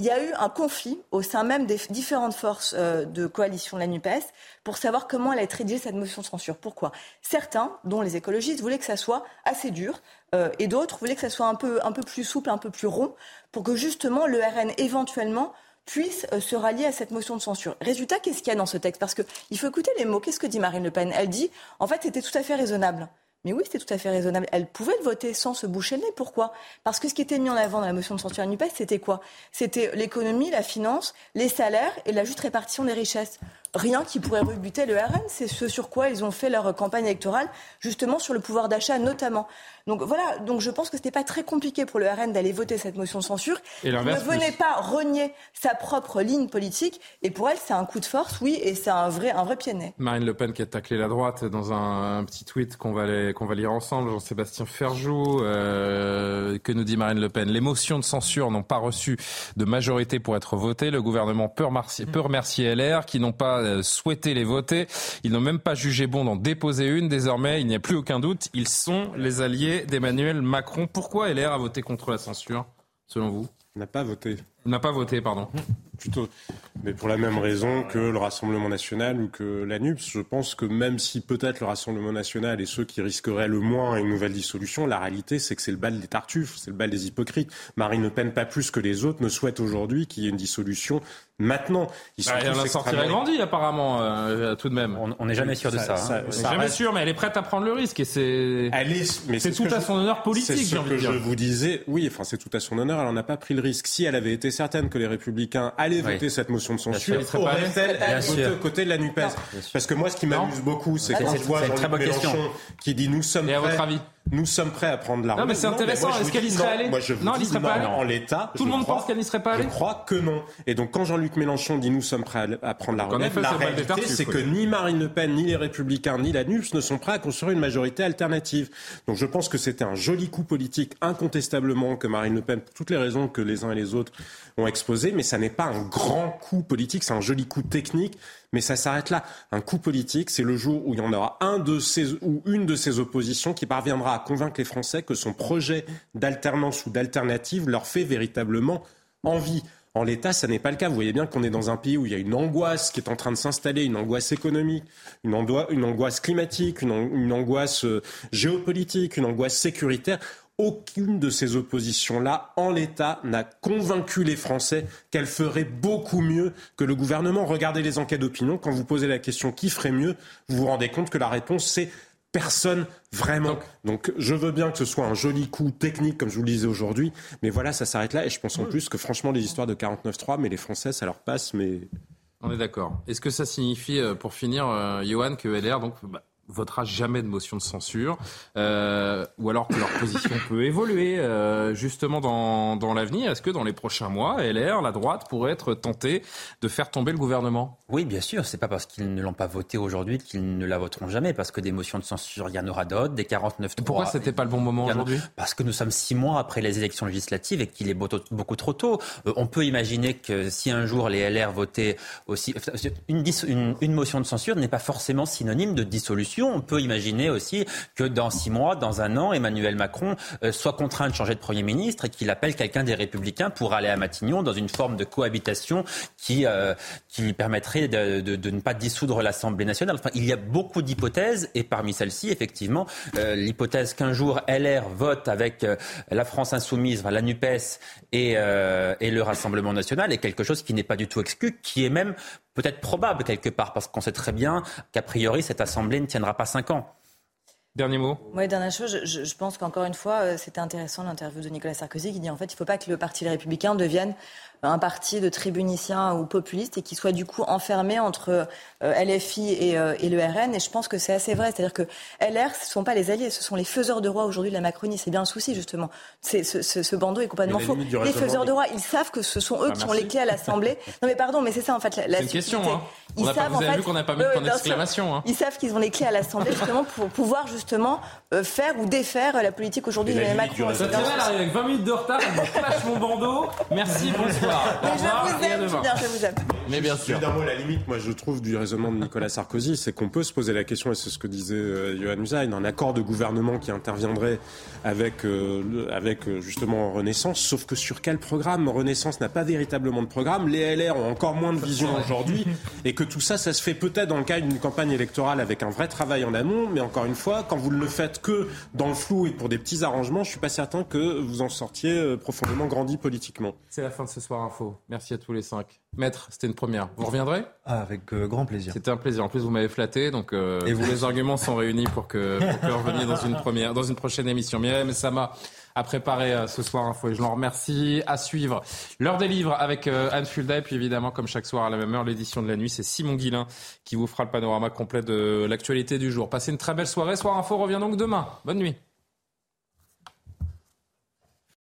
il y a eu un conflit au sein même des différentes forces euh, de coalition de la NUPES pour savoir comment elle a rédigée cette motion de censure. Pourquoi? Certains, dont les écologistes, voulaient que ça soit assez dur euh, et d'autres voulaient que ça soit un peu, un peu plus souple, un peu plus rond pour que justement le RN éventuellement puisse se rallier à cette motion de censure. Résultat, qu'est-ce qu'il y a dans ce texte? Parce qu'il faut écouter les mots. Qu'est-ce que dit Marine Le Pen? Elle dit, en fait, c'était tout à fait raisonnable. Mais oui, c'était tout à fait raisonnable. Elle pouvait le voter sans se boucher le nez. Pourquoi? Parce que ce qui était mis en avant dans la motion de censure à NUPES, c'était quoi? C'était l'économie, la finance, les salaires et la juste répartition des richesses rien qui pourrait rebuter le RN. C'est ce sur quoi ils ont fait leur campagne électorale, justement sur le pouvoir d'achat notamment. Donc voilà, donc je pense que ce n'était pas très compliqué pour le RN d'aller voter cette motion de censure. Et ne venait pas renier sa propre ligne politique. Et pour elle, c'est un coup de force, oui, et c'est un vrai, un vrai pied nez. Marine Le Pen qui a taclé la droite dans un, un petit tweet qu'on va, qu'on va lire ensemble, Jean-Sébastien Ferjou. Euh, que nous dit Marine Le Pen Les motions de censure n'ont pas reçu de majorité pour être votées. Le gouvernement peut remercier, peut remercier LR qui n'ont pas pas euh, souhaité les voter. Ils n'ont même pas jugé bon d'en déposer une. Désormais, il n'y a plus aucun doute. Ils sont les alliés d'Emmanuel Macron. Pourquoi LR a voté contre la censure, selon vous? N'a pas voté. N'a pas voté, pardon. Plutôt. Mais pour la même raison que le Rassemblement national ou que la NUPS, je pense que même si peut-être le Rassemblement national est ceux qui risqueraient le moins une nouvelle dissolution, la réalité c'est que c'est le bal des tartuffes, c'est le bal des hypocrites. Marine Le Pen, pas plus que les autres, ne souhaite aujourd'hui qu'il y ait une dissolution maintenant. Ils sont bah, elle a sorti grandi apparemment, euh, tout de même. On n'est jamais sûr de ça. ça, hein. jamais sûr, mais elle est prête à prendre le risque et c'est. C'est tout à son honneur politique. C'est ce que je vous disais. Oui, enfin c'est tout à son honneur. Elle n'en a pas pris le risque. Si elle avait été certaine que les Républicains allaient voter cette motion de censure, aurait-elle voté aux côtés de la Nupes. Parce que moi, ce qui m'amuse beaucoup, c'est quand je vois Jean-Luc Mélenchon qui dit nous sommes prêts nous sommes prêts à prendre la Non, mais c'est intéressant. Est-ce qu'elle y serait allée Moi, je vous non, dis, serait pas allée. En l'état, tout le monde pense qu'elle n'y serait pas allée. Je crois que non. Et donc, quand Jean-Luc Mélenchon dit nous sommes prêts à prendre la relève, la réalité, c'est que ni Marine Le Pen, ni les Républicains, ni la NUPS ne sont prêts à construire une majorité alternative. Donc, je pense que c'était un joli coup politique, incontestablement, que Marine Le Pen, pour toutes les raisons que les uns et les autres ont exposées, mais ça n'est pas un grand coup politique, c'est un joli coup technique mais ça s'arrête là. Un coup politique, c'est le jour où il y en aura un de ces ou une de ces oppositions qui parviendra à convaincre les Français que son projet d'alternance ou d'alternative leur fait véritablement envie. En l'état, ça n'est pas le cas. Vous voyez bien qu'on est dans un pays où il y a une angoisse qui est en train de s'installer, une angoisse économique, une, angoisse climatique, une angoisse euh, géopolitique, une angoisse sécuritaire aucune de ces oppositions-là, en l'état, n'a convaincu les Français qu'elle ferait beaucoup mieux que le gouvernement. Regardez les enquêtes d'opinion. Quand vous posez la question qui ferait mieux, vous vous rendez compte que la réponse, c'est personne vraiment. Donc je veux bien que ce soit un joli coup technique, comme je vous le disais aujourd'hui, mais voilà, ça s'arrête là. Et je pense en plus que franchement, les histoires de 49-3, mais les Français, ça leur passe, mais... On est d'accord. Est-ce que ça signifie, euh, pour finir, euh, Johan, que LR, donc, bah, votera jamais de motion de censure, euh, ou alors que leur position peut évoluer euh, justement dans, dans l'avenir. Est-ce que dans les prochains mois, LR, la droite, pourrait être tentée de faire tomber le gouvernement? Oui, bien sûr. C'est pas parce qu'ils ne l'ont pas voté aujourd'hui qu'ils ne la voteront jamais, parce que des motions de censure, il y en aura d'autres, des 49 Pourquoi c'était pas le bon moment aujourd'hui? Parce que nous sommes six mois après les élections législatives et qu'il est beaucoup trop tôt. Euh, on peut imaginer que si un jour les LR votaient aussi, une, une, une motion de censure n'est pas forcément synonyme de dissolution on peut imaginer aussi que dans six mois, dans un an, Emmanuel Macron euh, soit contraint de changer de Premier ministre et qu'il appelle quelqu'un des Républicains pour aller à Matignon dans une forme de cohabitation qui, euh, qui permettrait de, ne pas dissoudre l'Assemblée nationale. Enfin, il y a beaucoup d'hypothèses et parmi celles-ci, effectivement, euh, l'hypothèse qu'un jour LR vote avec la France insoumise, la NUPES et, et le Rassemblement national est quelque chose qui n'est pas du tout exclu, qui est même peut-être probable quelque part, parce qu'on sait très bien qu'a priori, cette Assemblée ne tiendra pas cinq ans. Dernier mot Oui, dernière chose, je, je pense qu'encore une fois, euh, c'était intéressant l'interview de Nicolas Sarkozy qui dit en fait il ne faut pas que le Parti Les Républicains devienne un parti de tribuniciens ou populistes et qui soit du coup enfermé entre euh, LFI et, euh, et, le RN. Et je pense que c'est assez vrai. C'est-à-dire que LR, ce ne sont pas les alliés, ce sont les faiseurs de roi aujourd'hui de la Macronie. C'est bien le souci, justement. C'est, ce, ce, bandeau est complètement faux. Les faiseurs de roi, ils savent que ce sont eux qui ont les clés à l'Assemblée. [laughs] Non mais pardon, mais c'est ça en fait la, C'est une question. Hein. Ils savent, vous avez vu qu'on n'a pas mis de point d'exclamation. Hein. Ils savent qu'ils ont les clés à l'Assemblée justement pour pouvoir justement euh, faire ou défaire la politique aujourd'hui de Macron. Ça arrive avec 20 minutes de retard, je mon bandeau. Merci, bonsoir. [laughs] Mais bien sûr. D'un mot, la limite, moi, je trouve du raisonnement de Nicolas Sarkozy, c'est qu'on peut se poser la question, et c'est ce que disait euh, Johan Usain, un accord de gouvernement qui interviendrait avec, euh, avec euh, justement Renaissance, sauf que sur quel programme Renaissance n'a pas véritablement de programme, les LR ont encore moins de vision aujourd'hui, et que tout ça, ça se fait peut-être dans le cadre d'une campagne électorale avec un vrai travail en amont, mais encore une fois, quand vous ne le faites que dans le flou et pour des petits arrangements, je suis pas certain que vous en sortiez profondément grandi politiquement. C'est la fin de ce soir info. Merci à tous les cinq. Maître, c'était une première. Vous reviendrez? Ah, Avec euh, grand plaisir. C'était un plaisir. En plus, vous m'avez flatté, donc euh, Et vous... les arguments sont réunis pour que, pour que reveniez dans une première, dans une prochaine émission. Myriam Sama a préparé euh, ce soir info et je l'en remercie. À suivre l'heure des livres avec Anne Fulda et puis évidemment, comme chaque soir à la même heure, l'édition de la nuit, c'est Simon Guillain qui vous fera le panorama complet de l'actualité du jour. Passez une très belle soirée. Soir info revient donc demain. Bonne nuit.